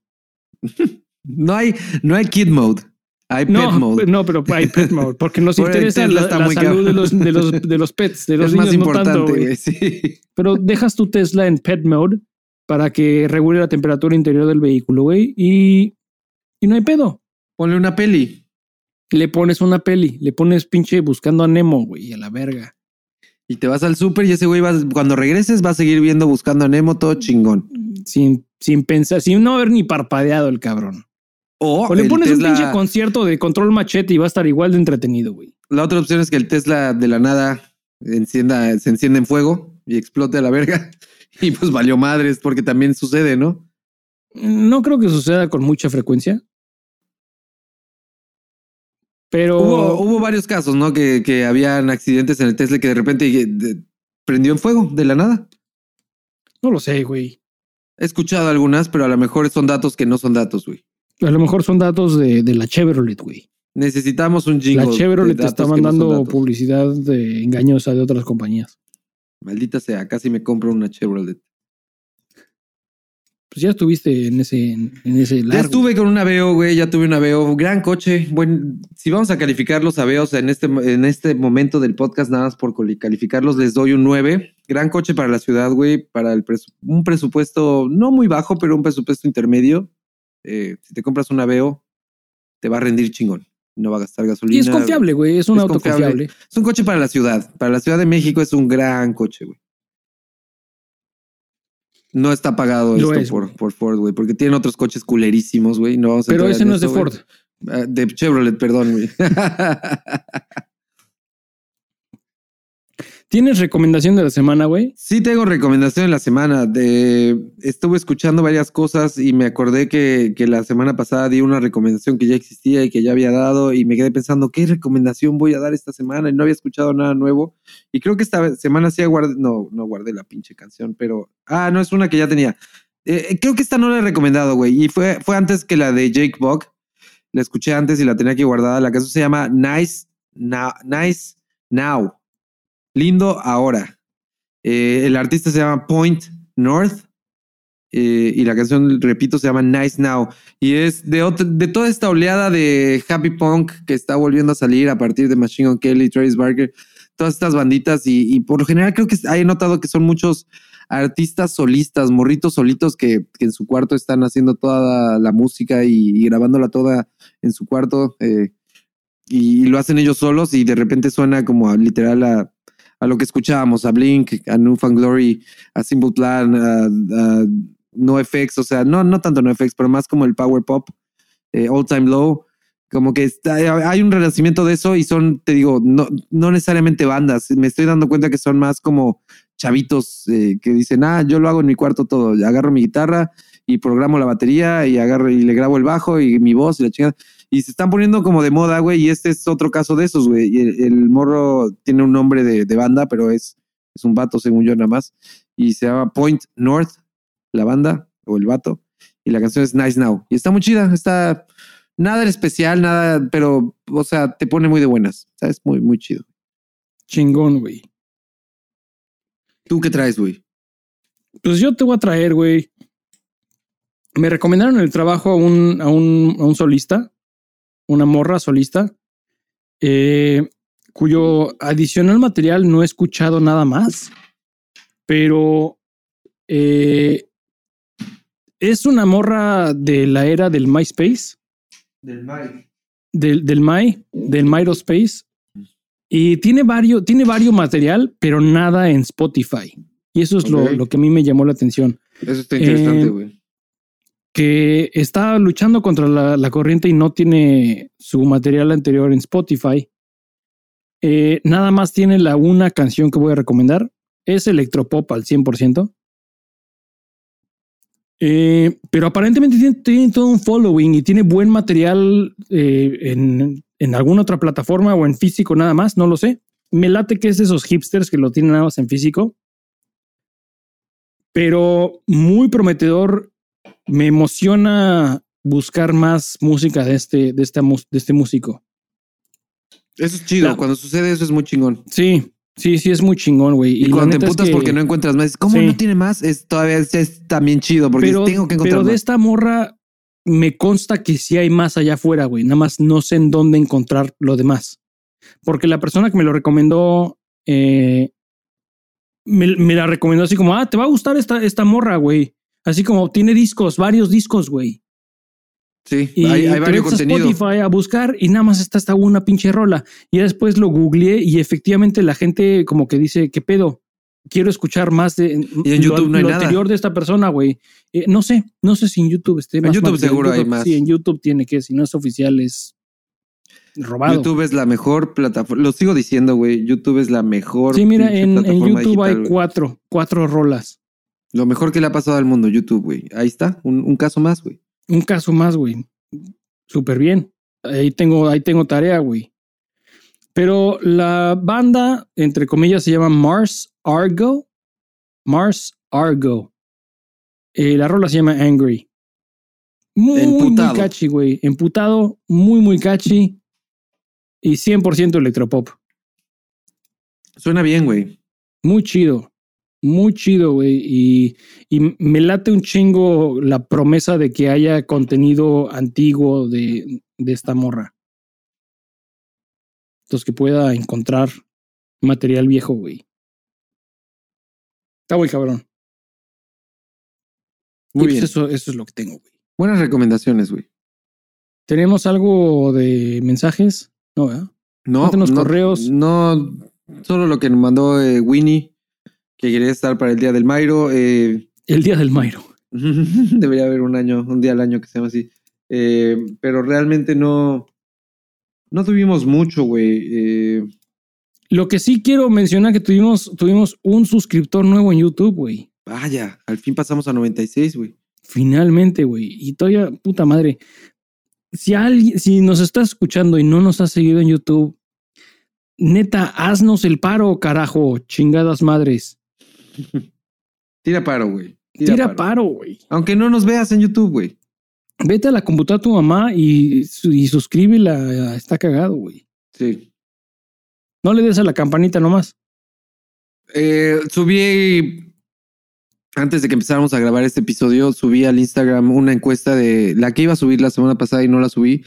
No hay, no hay kid mode. Hay pet mode. no, pero hay pet mode, porque nos Por interesa la, salud de los, de, los, de los pets, de los es más niños, no importante, tanto. Sí. Pero dejas tu Tesla en pet mode para que regule la temperatura interior del vehículo, güey, y, y no hay pedo. Ponle una peli. Le pones una peli, le pones pinche buscando a Nemo, güey, a la verga. Y te vas al súper y ese güey va, cuando regreses va a seguir viendo buscando a Nemo todo chingón. Sin, sin pensar, sin no haber ni parpadeado el cabrón. O, O le pones un pinche concierto de control machete y va a estar igual de entretenido, güey. La otra opción es que el Tesla de la nada encienda, se encienda en fuego y explote a la verga. Y pues valió madres, porque también sucede, ¿no? No creo que suceda con mucha frecuencia. Pero Hubo, hubo varios casos, ¿no? Que, que habían accidentes en el Tesla que de repente prendió en fuego de la nada. no lo sé, güey. He escuchado algunas, pero a lo mejor son datos que no son datos, güey. A lo mejor son datos de, de la Chevrolet, güey. Necesitamos un jingle. La Chevrolet te está no mandando publicidad de engañosa de otras compañías. Maldita sea, casi me compro una Chevrolet. Pues ya estuviste en ese, en, en ese Ya largo. estuve con un Aveo, güey, ya tuve un Aveo, gran coche. Bueno, si vamos a calificar los Aveos en este, en este momento del podcast, nada más por cali- calificarlos, les doy un 9. Gran coche para la ciudad, güey, para el presu- un presupuesto no muy bajo, pero un presupuesto intermedio. Eh, si te compras un Aveo, te va a rendir chingón. No va a gastar gasolina. Y es confiable, güey. Es un Es auto confiable. confiable. Es un coche para la ciudad. Para la Ciudad de México es un gran coche, güey. No está pagado Lo esto es, por, por Ford, güey, porque tienen otros coches culerísimos, güey. No vamos a Pero ese no es de. Ford. Ah, De Chevrolet, perdón, güey. ¿Tienes recomendación de la semana, güey? Sí tengo recomendación de la semana. De, estuve escuchando varias cosas y me acordé que, la semana pasada di una recomendación que ya existía y que ya había dado y me quedé pensando, ¿qué recomendación voy a dar esta semana? Y no había escuchado nada nuevo. Y creo que esta semana sí guardé, no, no guardé la pinche canción, pero, ah, no, es una que ya tenía. Eh, creo que esta no la he recomendado, güey. Y fue, fue antes que la de Jake Bug. La escuché antes y la tenía aquí guardada. La canción se llama. Nice Now. Lindo ahora. Eh, el artista se llama Point North. eh, y la canción, repito, se llama Nice Now. Y es de, de toda esta oleada de happy punk que está volviendo a salir a partir de Machine Gun Kelly, Travis Barker, todas estas banditas. Y, y por lo general creo que he notado que son muchos artistas solistas, morritos solitos que, en su cuarto están haciendo toda la música y, y grabándola toda en su cuarto. eh, y, lo hacen ellos solos y de repente suena como a, literal a, a lo que escuchábamos, a Blink, a Newfound Glory, a Simple Plan, a, a NoFX, o sea, no, no tanto NoFX, pero más como el Power Pop, eh, All Time Low. Como que está, hay un renacimiento de eso y son, te digo, no, no necesariamente bandas. Me estoy dando cuenta que son más como chavitos eh, que dicen, ah, yo lo hago en mi cuarto todo. Agarro mi guitarra y programo la batería y agarro y le grabo el bajo y mi voz y la chingada. Y se están poniendo como de moda, güey. Y este es otro caso de esos, güey. El, el morro tiene un nombre de, de banda, pero es, es un vato, según yo, nada más. Y se llama Point North, la banda o el vato. Y la canción es Nice Now. Y está muy chida. Está nada especial, nada, pero, o sea, te pone muy de buenas. ¿Sabes? Muy, muy chido. Chingón, güey. ¿Tú qué traes, güey? Pues yo te voy a traer, güey. Me recomendaron en el trabajo a un, a un, a un solista, una morra solista, eh, cuyo adicional material no he escuchado nada más, pero eh, es una morra de la era del MySpace, Del Mike. del, del My, del Space, y tiene varios, tiene varios material, pero nada en Spotify. Y eso es lo, lo que a mí me llamó la atención. Eso está interesante, Eh, güey. Que está luchando contra la, corriente y no tiene su material anterior en Spotify. Eh, nada más tiene la una canción que voy a recomendar. Es electropop al 100%. Eh, pero aparentemente tiene, todo un following y tiene buen material eh, en, alguna otra plataforma o en físico nada más, no lo sé. Me late que es esos hipsters que lo tienen nada más en físico. Pero muy prometedor me emociona buscar más música de este, de esta, mus- de este músico. Eso es chido. La- Cuando sucede eso es muy chingón. Sí, sí, sí, es muy chingón, güey. Y, cuando te neta es emputas que- porque no encuentras más, ¿cómo Sí. no tiene más? Es todavía es, es también chido porque pero, tengo que encontrar pero de más. esta morra me consta que sí hay más allá afuera, güey. Nada más no sé en dónde encontrar lo demás. Porque la persona que me lo recomendó eh, me, me la recomendó así como, ah, te va a gustar esta, esta morra, güey. Así como tiene discos, varios discos, güey. Sí, Y hay, varios contenidos. Spotify a buscar y nada más está hasta una pinche rola. Y después lo googleé y efectivamente la gente como que dice, ¿qué pedo? Quiero escuchar más de Y en lo- YouTube no hay lo nada. anterior de esta persona, güey. Eh, no sé, no sé si en YouTube esté más. YouTube material. seguro hay más. Sí, en YouTube tiene que, si no es oficial, es robado. YouTube es la mejor plataforma. Lo sigo diciendo, güey. YouTube es la mejor. sí, mira, en, en YouTube hay cuatro, cuatro rolas. Lo mejor que le ha pasado al mundo, YouTube, güey. Ahí está, un, un caso más, güey. Un caso más, güey. Súper bien. Ahí tengo, ahí tengo tarea, güey. Pero la banda, entre comillas, se llama Mars Argo. Mars Argo. Eh, la rola se llama Angry. Muy, Emputado. muy catchy, güey. Emputado, muy, muy catchy. Y 100% electropop. Suena bien, güey. Muy chido. Muy chido, güey. Y, y me late un chingo la promesa de que haya contenido antiguo de, de esta morra. Entonces que pueda encontrar material viejo, güey. Está muy cabrón. Muy Y pues bien. eso, eso es lo que tengo, güey. Buenas recomendaciones, güey. ¿Tenemos algo de mensajes? No, ¿verdad? No, no, correos. No, solo lo que nos mandó eh, Winnie, que quería estar para el Día del Mayro. eh, El día del Mayro. debería haber un año, un día al año que se llama así. Eh, pero realmente no, no tuvimos mucho, güey. Eh, Lo que sí quiero mencionar que tuvimos, tuvimos un suscriptor nuevo en YouTube, güey. vaya, al fin pasamos a 96, güey. Finalmente, güey. Y todavía, puta madre. Si alguien, si nos estás escuchando y no nos has seguido en YouTube, neta, haznos el paro, carajo, chingadas madres. Tira paro, güey. Tira, paro, güey. Aunque no nos veas en YouTube, güey. Vete a la computadora de tu mamá y, y suscríbela. a Está cagado, güey. Sí. No le des a la campanita nomás. Eh, subí, antes de que empezáramos a grabar este episodio, subí al Instagram una encuesta de la que iba a subir la semana pasada y no la subí,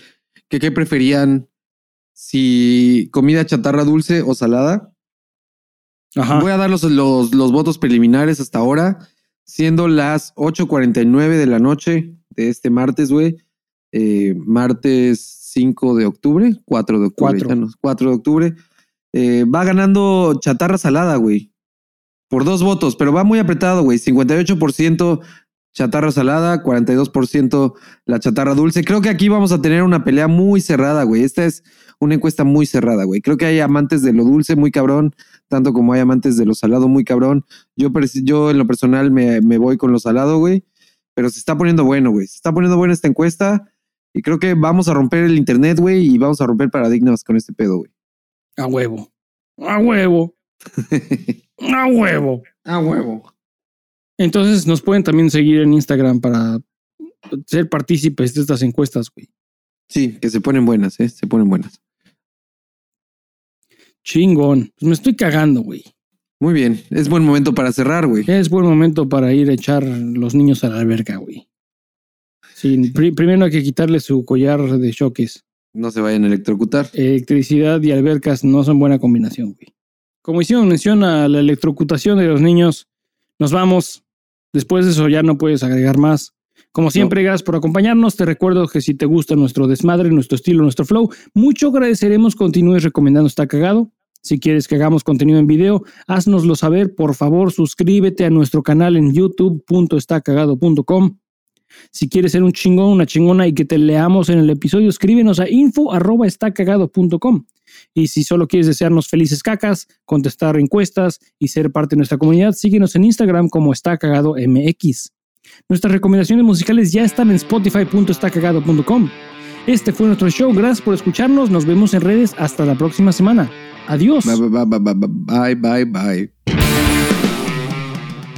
que qué preferían, si comida chatarra dulce o salada. Ajá. Voy a dar los, los, los votos preliminares hasta ahora, siendo las 8.49 de la noche de este martes, güey. Eh, martes 5 de octubre, 4 de octubre, Cuatro. ya no, 4 de octubre. Eh, va ganando chatarra salada, güey. Por dos votos, pero va muy apretado, güey. 58% chatarra salada, 42% la chatarra dulce. Creo que aquí vamos a tener una pelea muy cerrada, güey. Esta es una encuesta muy cerrada, güey. Creo que hay amantes de lo dulce muy cabrón, tanto como hay amantes de lo salado muy cabrón. Yo, yo en lo personal me, me voy con lo salado, güey. Pero se está poniendo bueno, güey. Se está poniendo buena esta encuesta. Y creo que vamos a romper el internet, güey, y vamos a romper paradigmas con este pedo, güey. A huevo. A huevo. A huevo. A huevo. Entonces nos pueden también seguir en Instagram para ser partícipes de estas encuestas, güey. Sí, que se ponen buenas, ¿eh? Se ponen buenas. Chingón. Pues me estoy cagando, güey. Muy bien. Es buen momento para cerrar, güey. Es buen momento para ir a echar los niños a la alberca, güey. Sí, pri- primero hay que quitarle su collar de choques. No se vayan a electrocutar. Electricidad y albercas no son buena combinación, güey. Como hicimos mención a la electrocutación de los niños, nos vamos. Después de eso ya no puedes agregar más. Como siempre, gracias por acompañarnos. Te recuerdo que si te gusta nuestro desmadre, nuestro estilo, nuestro flow, mucho agradeceremos continúes recomendando Está Cagado. Si quieres que hagamos contenido en video, haznoslo saber. Por favor, suscríbete a nuestro canal en youtube.estacagado.com. Si quieres ser un chingón, una chingona y que te leamos en el episodio, escríbenos a info.estacagado.com. Y si solo quieres desearnos felices cacas, contestar encuestas y ser parte de nuestra comunidad, síguenos en Instagram como Está Cagado MX. Nuestras recomendaciones musicales ya están en spotify.estacagado.com. Este fue nuestro show. Gracias por escucharnos. Nos vemos en redes. Hasta la próxima semana. Adiós. Bye, bye, bye, bye, bye, bye.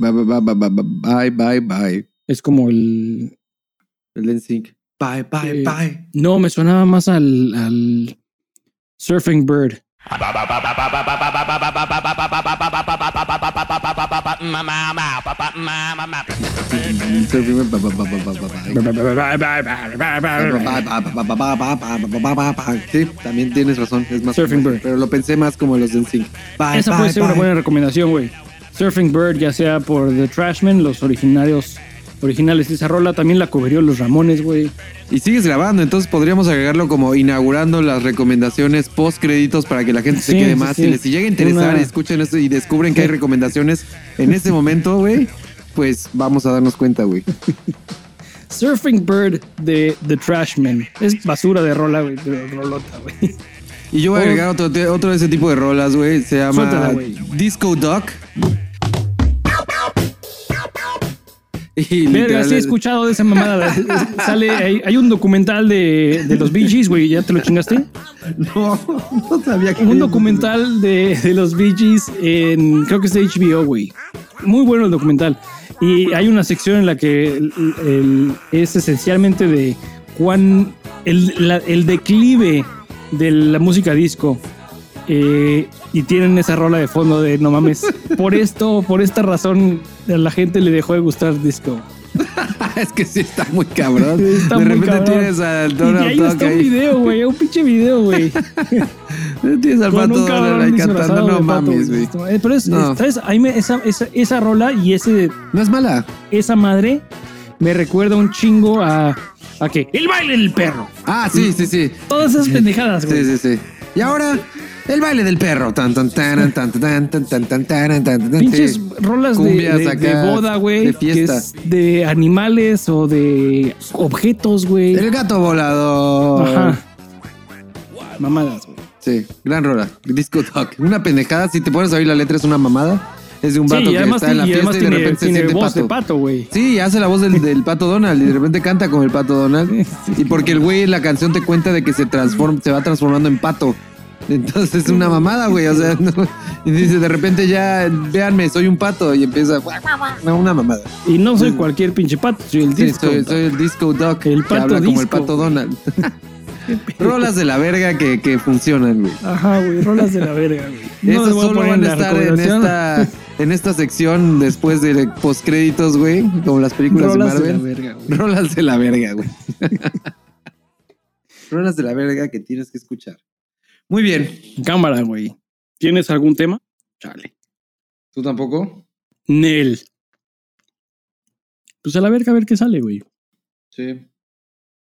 Bye, bye, bye, bye, bye, bye. Es como el. El NSYNC. Bye, bye, Eh, bye. No, me sonaba más al, al Surfing Bird. Sí, también tienes razón. Es más Surfing como- Bird. Pero lo pensé más como los de NSYNC. Esa bye, puede ser una buena recomendación, güey. Surfing Bird, ya sea por The Trashmen, los originarios originales de esa rola, también la cubrió los Ramones, güey. Y sigues grabando, entonces podríamos agregarlo como inaugurando las recomendaciones post créditos para que la gente se quede sí, más. sí. Si les si llega a interesar Una- y escuchen esto y descubren que hay recomendaciones en ese momento, güey, pues vamos a darnos cuenta, güey. Surfing Bird de The Trashmen. Es basura de rola, güey, pero rolota, güey. Y yo voy a Oh. agregar otro, otro de ese tipo de rolas, güey. Se llama Suéltala. Disco Duck. Y Verga, sí he es- escuchado de esa mamada. Sale, hay, hay un documental de, de los Bee Gees, güey. ¿Ya te lo chingaste? No, no sabía que Un documental de, de los Bee Gees en, creo que es de HBO, güey. Muy bueno el documental. Y hay una sección en la que el- el- es esencialmente de cuán el, la- el declive de la música disco. Eh, y tienen esa rola de fondo de no mames. Por esto, por esta razón, a la gente le dejó de gustar disco. es que sí está muy cabrón. Está de muy repente cabrón. tienes al Y Donald ahí Duck está un ahí. video, güey, un pinche video, güey. Tienes al pato Donald ahí cantando. No mames, güey. Eh, Pero es, No. es- ¿sabes? Ahí me- esa, esa, esa rola y ese, No es mala. esa madre me recuerda un chingo a. ¿A qué? El baile del perro. Ah, sí, sí, sí. Todas esas pendejadas, güey. Sí, sí, sí. Y ahora, el baile del perro. Tan, tan, taran, tan, tan, tan, tan, tan, taran, tan, tan, Pinches rolas de, boda, güey. de fiesta. de animales o de objetos, güey. El gato volador. Ajá. Mamadas, güey. Sí, gran rola. Disco Talk. Una pendejada. Si te pones a oír la letra, es una mamada. Es de un vato Sí, que está en la y fiesta y de tiene, repente se tiene siente voz pato. de pato. Sí, hace la voz del, del pato Donald y de repente canta como el pato Donald. Y porque el güey en la canción te cuenta de que se transforma, se va transformando en pato. Entonces es una mamada, güey. O sea, no- y dice de repente ya, véanme, soy un pato. Y empieza, no, una mamada. Y no soy cualquier pinche pato, soy el Sí, disco. soy, soy el disco duck. El que pato habla como el pato Donald. Rolas de la verga que, que funcionan, güey. Ajá, güey, rolas de la verga, güey. No solo van a estar en esta, en esta sección después de postcréditos, güey. Como las películas rolas de de la Marvel. verga, güey. Rolas de la verga, güey. Rolas de la verga que tienes que escuchar. Muy bien. Cámara, güey. ¿Tienes algún tema? Chale. ¿Tú tampoco? Nel. Pues a la verga a ver qué sale, güey. Sí.